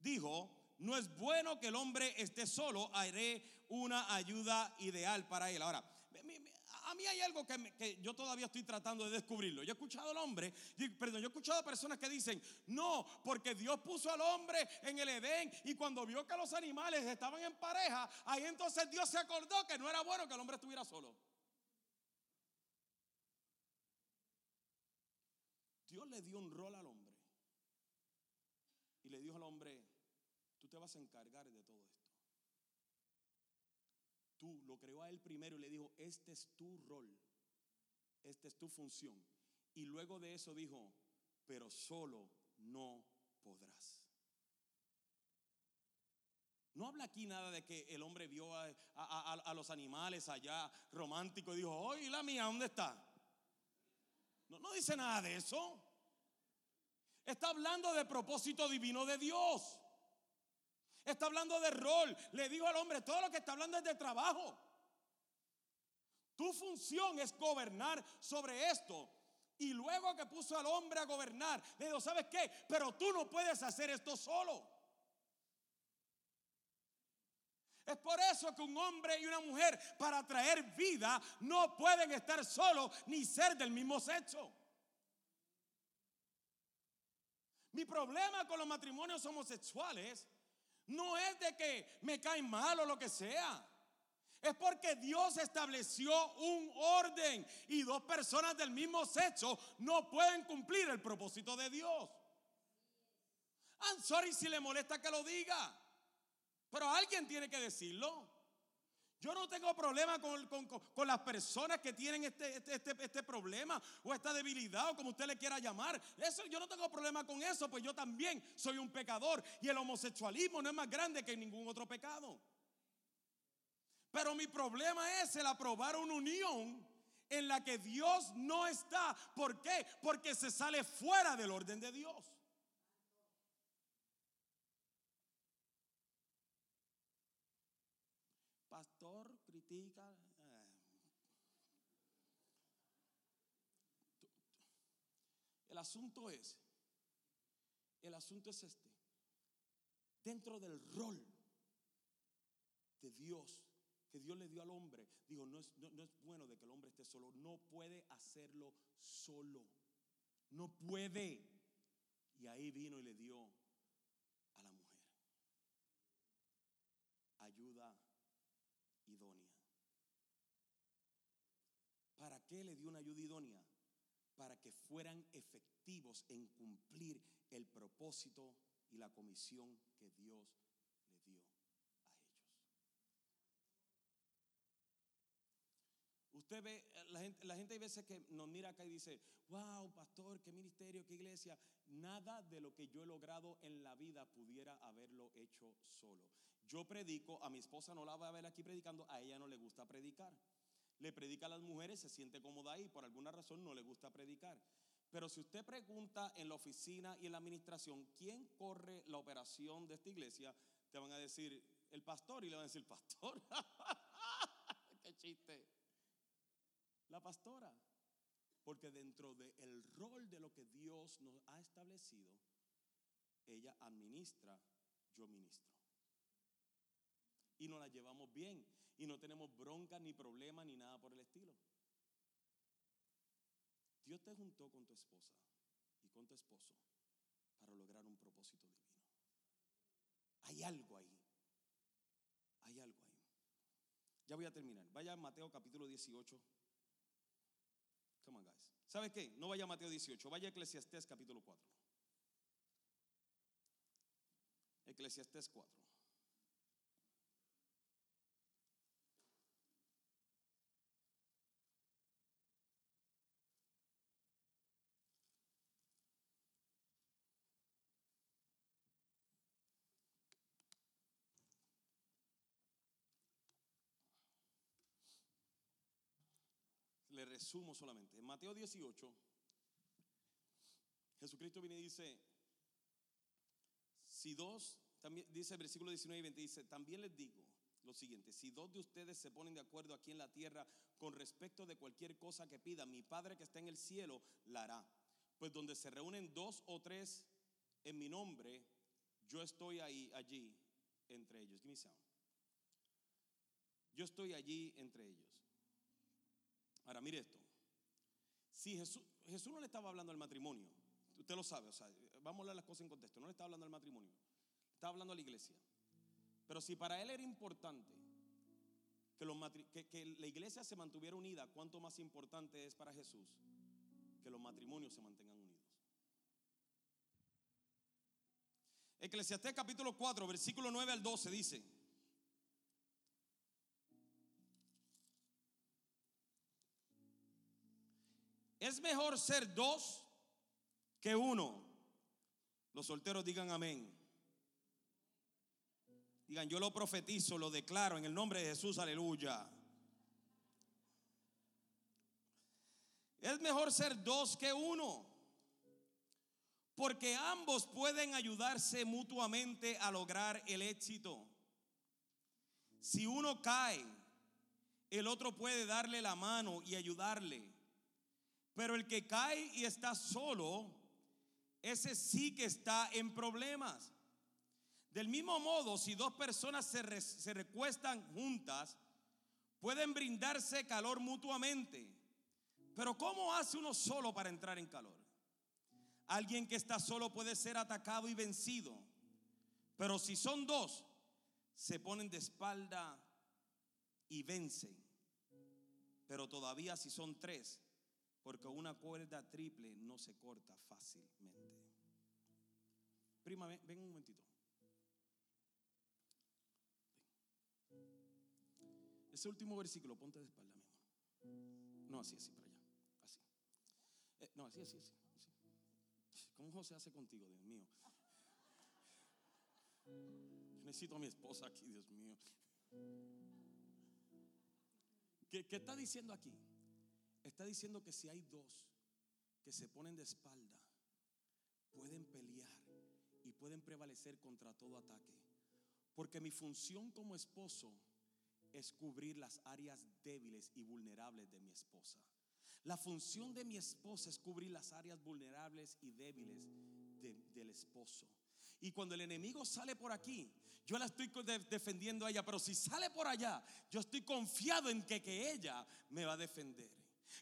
dijo, no es bueno que el hombre esté solo, haré una ayuda ideal para él. Ahora, a mí hay algo que, yo todavía estoy tratando de descubrirlo. Yo he escuchado al hombre, perdón, yo he escuchado a personas que dicen, no, porque Dios puso al hombre en el Edén y cuando vio que los animales estaban en pareja, ahí entonces Dios se acordó que no era bueno que el hombre estuviera solo. Dios le dio un rol al hombre y le dijo al hombre, tú te vas a encargar de tú, lo creó a él primero y le dijo, este es tu rol, esta es tu función. Y luego de eso dijo, pero solo no podrás. No habla aquí nada de que el hombre vio a, los animales allá romántico y dijo, oye, la mía, ¿dónde está? No, no dice nada de eso. Está hablando de propósito divino de Dios. Está hablando de rol. Le dijo al hombre, todo lo que está hablando es de trabajo. Tu función es gobernar sobre esto. Y luego que puso al hombre a gobernar, le dijo, ¿sabes qué? Pero tú no puedes hacer esto solo. Es por eso que un hombre y una mujer para traer vida no pueden estar solos ni ser del mismo sexo. Mi problema con los matrimonios homosexuales no es de que me caen mal o lo que sea. Es porque Dios estableció un orden y dos personas del mismo sexo no pueden cumplir el propósito de Dios. I'm sorry si le molesta que lo diga, pero alguien tiene que decirlo. Yo no tengo problema con, las personas que tienen este, este, este, este, problema o esta debilidad o como usted le quiera llamar. Eso, yo no tengo problema con eso, pues yo también soy un pecador y el homosexualismo no es más grande que ningún otro pecado. Pero mi problema es el aprobar una unión en la que Dios no está. ¿Por qué? Porque se sale fuera del orden de Dios. pastor critica. Eh. Asunto es, el asunto es este. Dentro del rol de Dios, que Dios le dio al hombre, dijo, no es, no es bueno de que el hombre esté solo, no puede hacerlo solo, no puede. Y ahí vino y le dio a la mujer ayuda idónea. ¿Para qué le dio una ayuda idónea? Para que fueran efectivos en cumplir el propósito y la comisión que Dios le dio a ellos. Usted ve, la gente, la gente hay veces que nos mira acá y dice, wow, pastor, qué ministerio, qué iglesia. Nada de lo que yo he logrado en la vida pudiera haberlo hecho solo. Yo predico, a mi esposa no la va a ver aquí predicando, a ella no le gusta predicar. Le predica a las mujeres, se siente cómoda ahí, por alguna razón no le gusta predicar. Pero si usted pregunta en la oficina y en la administración, ¿quién corre la operación de esta iglesia? Te van a decir el pastor y le van a decir, pastor. Qué chiste. La pastora. Porque dentro del rol de lo que Dios nos ha establecido, ella administra, yo ministro. Y nos la llevamos bien. Y no tenemos bronca, ni problema, ni nada por el estilo. Dios te juntó con tu esposa y con tu esposo para lograr un propósito divino. Hay algo ahí. Hay algo ahí. Ya voy a terminar. Vaya a Mateo capítulo 18. Come on, guys. ¿Sabe qué? No vaya a Mateo 18, vaya a Eclesiastés capítulo 4. Eclesiastés 4. Le resumo solamente. En Mateo 18, Jesucristo viene y dice, si dos, también dice el versículo 19 y 20, dice, también les digo lo siguiente, si dos de ustedes se ponen de acuerdo aquí en la tierra con respecto de cualquier cosa que pida, mi Padre que está en el cielo la hará. Pues donde se reúnen dos o tres en mi nombre, yo estoy ahí, allí, entre ellos. Give me sound. Yo estoy allí entre ellos. Ahora, mire esto. Si Jesús, Jesús no le estaba hablando al matrimonio, usted lo sabe, o sea, vamos a hablar las cosas en contexto, no le estaba hablando al matrimonio, estaba hablando a la iglesia. Pero si para él era importante que, la iglesia se mantuviera unida, ¿cuánto más importante es para Jesús que los matrimonios se mantengan unidos? Eclesiastés capítulo 4, versículo 9 al 12 dice, Es mejor ser dos que uno. Los solteros digan amén. Digan, yo lo profetizo, lo declaro en el nombre de Jesús, aleluya. Es mejor ser dos que uno, porque ambos pueden ayudarse mutuamente a lograr el éxito. Si uno cae, el otro puede darle la mano y ayudarle. Pero el que cae y está solo, ese sí que está en problemas. Del mismo modo, si dos personas se, recuestan juntas, pueden brindarse calor mutuamente. Pero ¿cómo hace uno solo para entrar en calor? Alguien que está solo puede ser atacado y vencido. Pero si son dos, se ponen de espalda y vencen. Pero todavía si son tres, porque una cuerda triple no se corta fácilmente. Prima, ven, un momentito. Ese último versículo, ponte de espalda, No, así, así, para allá. Así. Eh, no, así, así, así. ¿Cómo José hace contigo, Dios mío? necesito a mi esposa aquí, Dios mío. ¿Qué, qué está diciendo aquí? Está diciendo que si hay dos que se ponen de espalda, pueden pelear y pueden prevalecer contra todo ataque. Porque mi función como esposo es cubrir las áreas débiles y vulnerables de mi esposa. La función de mi esposa es cubrir las áreas vulnerables y débiles del esposo. Y cuando el enemigo sale por aquí, yo la estoy defendiendo a ella, pero si sale por allá, yo estoy confiado en que, que ella me va a defender.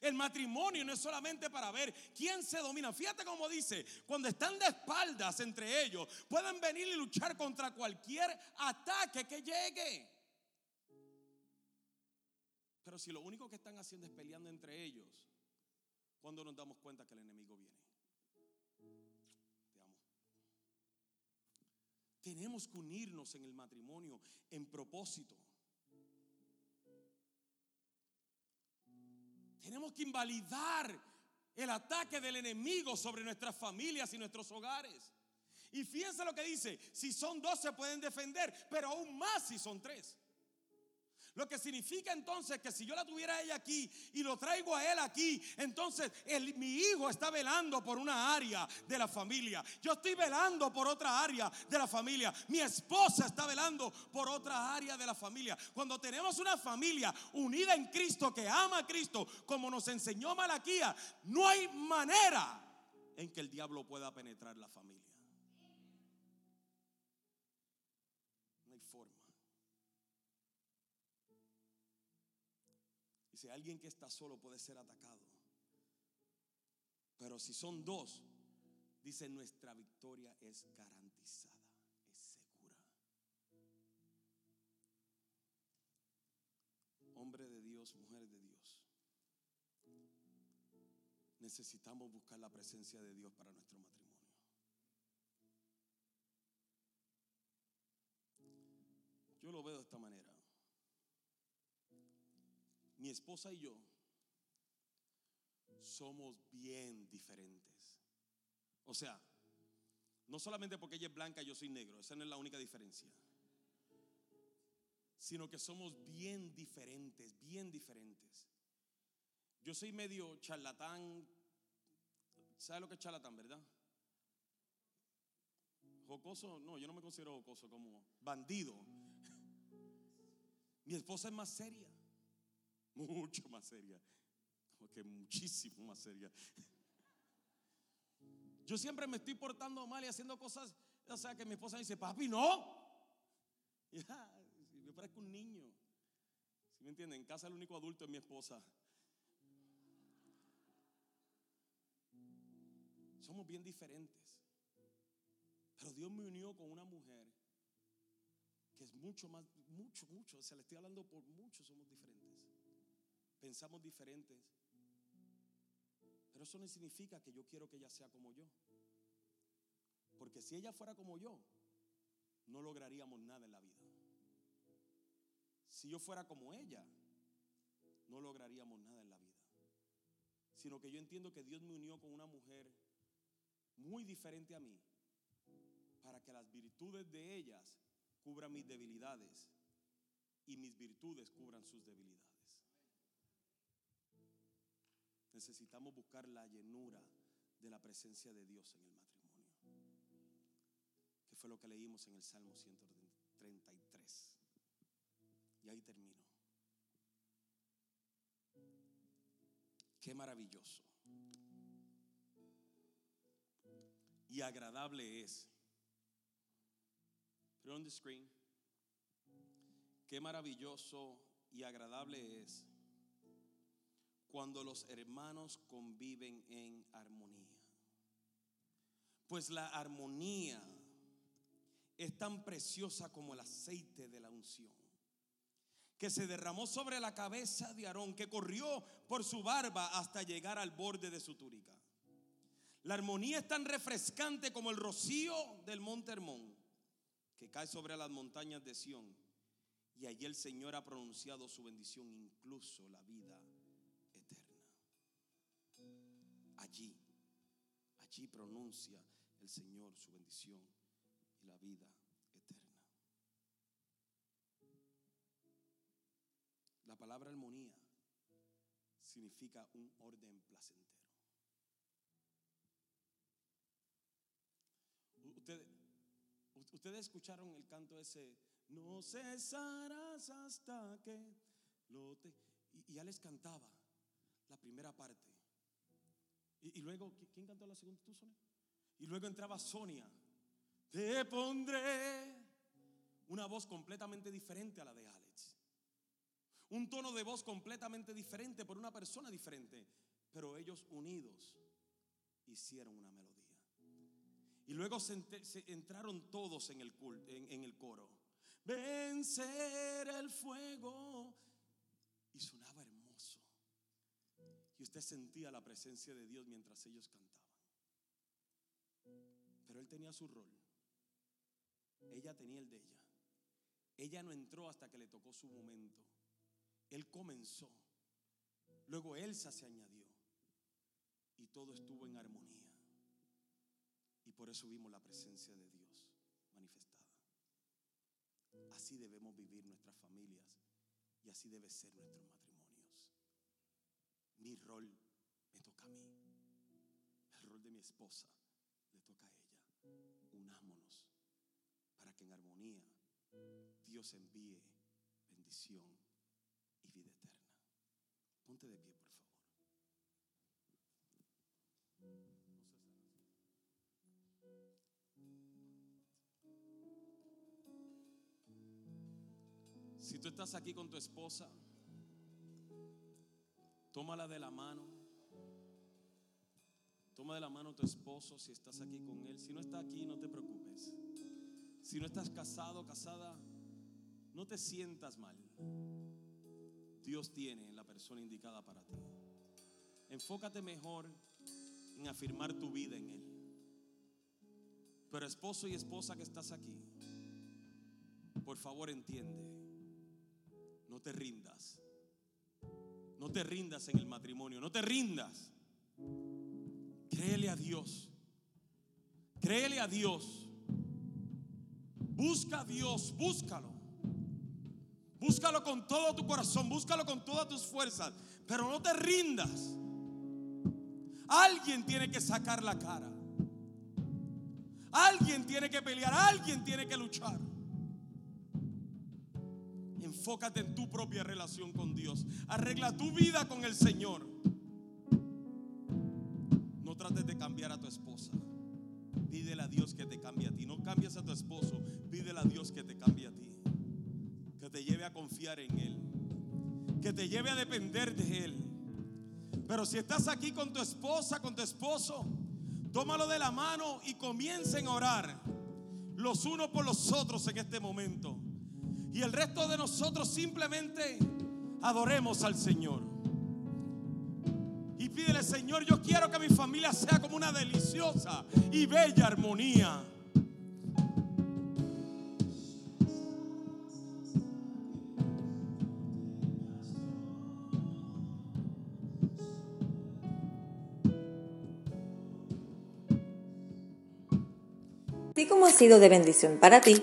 El matrimonio no es solamente para ver quién se domina. Fíjate cómo dice, cuando están de espaldas entre ellos, pueden venir y luchar contra cualquier ataque que llegue. Pero si lo único que están haciendo es peleando entre ellos, cuando nos damos cuenta que el enemigo viene. Te amo. Tenemos que unirnos en el matrimonio en propósito. Tenemos que invalidar el ataque del enemigo sobre nuestras familias y nuestros hogares. Y fíjense lo que dice, si son dos se pueden defender, pero aún más si son tres. Lo que significa entonces que si yo la tuviera a ella aquí y lo traigo a él aquí, entonces mi hijo está velando por una área de la familia. Yo estoy velando por otra área de la familia. Mi esposa está velando por otra área de la familia. Cuando tenemos una familia unida en Cristo que ama a Cristo, como nos enseñó Malaquía, no hay manera en que el diablo pueda penetrar la familia. Si alguien que está solo puede ser atacado. Pero si son dos, dice nuestra victoria es garantizada, es segura. Hombre de Dios, mujer de Dios. Necesitamos buscar la presencia de Dios para nuestro matrimonio. Yo lo veo de esta manera mi esposa y yo somos bien diferentes. O sea, no solamente porque ella es blanca y yo soy negro, esa no es la única diferencia. Sino que somos bien diferentes, bien diferentes. Yo soy medio charlatán. ¿Sabe lo que es charlatán, verdad? Jocoso, no, yo no me considero jocoso como bandido. Mi esposa es más seria mucho más seria, como que muchísimo más seria. Yo siempre me estoy portando mal y haciendo cosas, o sea, que mi esposa dice, papi, no. Ya, me parezco un niño. Si me entienden? En casa el único adulto es mi esposa. Somos bien diferentes. Pero Dios me unió con una mujer que es mucho más, mucho, mucho. O sea, le estoy hablando por mucho, somos diferentes pensamos diferentes. Pero eso no significa que yo quiero que ella sea como yo. Porque si ella fuera como yo, no lograríamos nada en la vida. Si yo fuera como ella, no lograríamos nada en la vida. Sino que yo entiendo que Dios me unió con una mujer muy diferente a mí para que las virtudes de ellas cubran mis debilidades y mis virtudes cubran sus debilidades. Necesitamos buscar la llenura de la presencia de Dios en el matrimonio. Que fue lo que leímos en el Salmo 133. Y ahí termino. Qué maravilloso. Y agradable es. Put on the screen. Qué maravilloso y agradable es cuando los hermanos conviven en armonía. Pues la armonía es tan preciosa como el aceite de la unción, que se derramó sobre la cabeza de Aarón, que corrió por su barba hasta llegar al borde de su túnica. La armonía es tan refrescante como el rocío del monte Hermón, que cae sobre las montañas de Sión. Y allí el Señor ha pronunciado su bendición, incluso la vida allí, allí pronuncia el Señor su bendición y la vida eterna. La palabra armonía significa un orden placentero. Ustedes, ustedes escucharon el canto ese, no cesarás hasta que lo. Y, ya les cantaba la primera parte. Y, luego, ¿quién cantó la segunda? ¿Tú, Sonia? Y luego entraba Sonia. Te pondré una voz completamente diferente a la de Alex. Un tono de voz completamente diferente por una persona diferente. Pero ellos unidos hicieron una melodía. Y luego se, entraron todos en el, en el coro. Vencer el fuego. Y sonaba y usted sentía la presencia de Dios mientras ellos cantaban. Pero él tenía su rol. Ella tenía el de ella. Ella no entró hasta que le tocó su momento. Él comenzó. Luego Elsa se añadió. Y todo estuvo en armonía. Y por eso vimos la presencia de Dios manifestada. Así debemos vivir nuestras familias Y así debe ser nuestros matrimonios. Mi rol me toca a mí. El rol de mi esposa le toca a ella. Unámonos para que en armonía Dios envíe bendición y vida eterna. Ponte de pie, por favor. Si tú estás aquí con tu esposa, tómala de la mano. Toma de la mano a tu esposo si estás aquí con él. Si no está aquí, no te preocupes. Si no estás casado, casada, no te sientas mal. Dios tiene la persona indicada para ti. Enfócate mejor en afirmar tu vida en Él. Pero esposo y esposa que estás aquí, por favor entiende, no te rindas. No te rindas en el matrimonio, no te rindas. Créele a Dios. Créele a Dios. Busca a Dios, búscalo. Búscalo con todo tu corazón, búscalo con todas tus fuerzas, pero no te rindas. Alguien tiene que sacar la cara. Alguien tiene que pelear, alguien tiene que luchar. Enfócate en tu propia relación con Dios. Arregla tu vida con el Señor. No trates de cambiar a tu esposa. Pídele a Dios que te cambie a ti. No cambies a tu esposo. Pídele a Dios que te cambie a ti. Que te lleve a confiar en Él. Que te lleve a depender de Él. Pero si estás aquí con tu esposa, con tu esposo, tómalo de la mano y comiencen a orar los unos por los otros en este momento. Y el resto de nosotros simplemente adoremos al Señor. Y pídele, Señor, yo quiero que mi familia sea como una deliciosa y bella armonía. Así como ha sido de bendición para ti,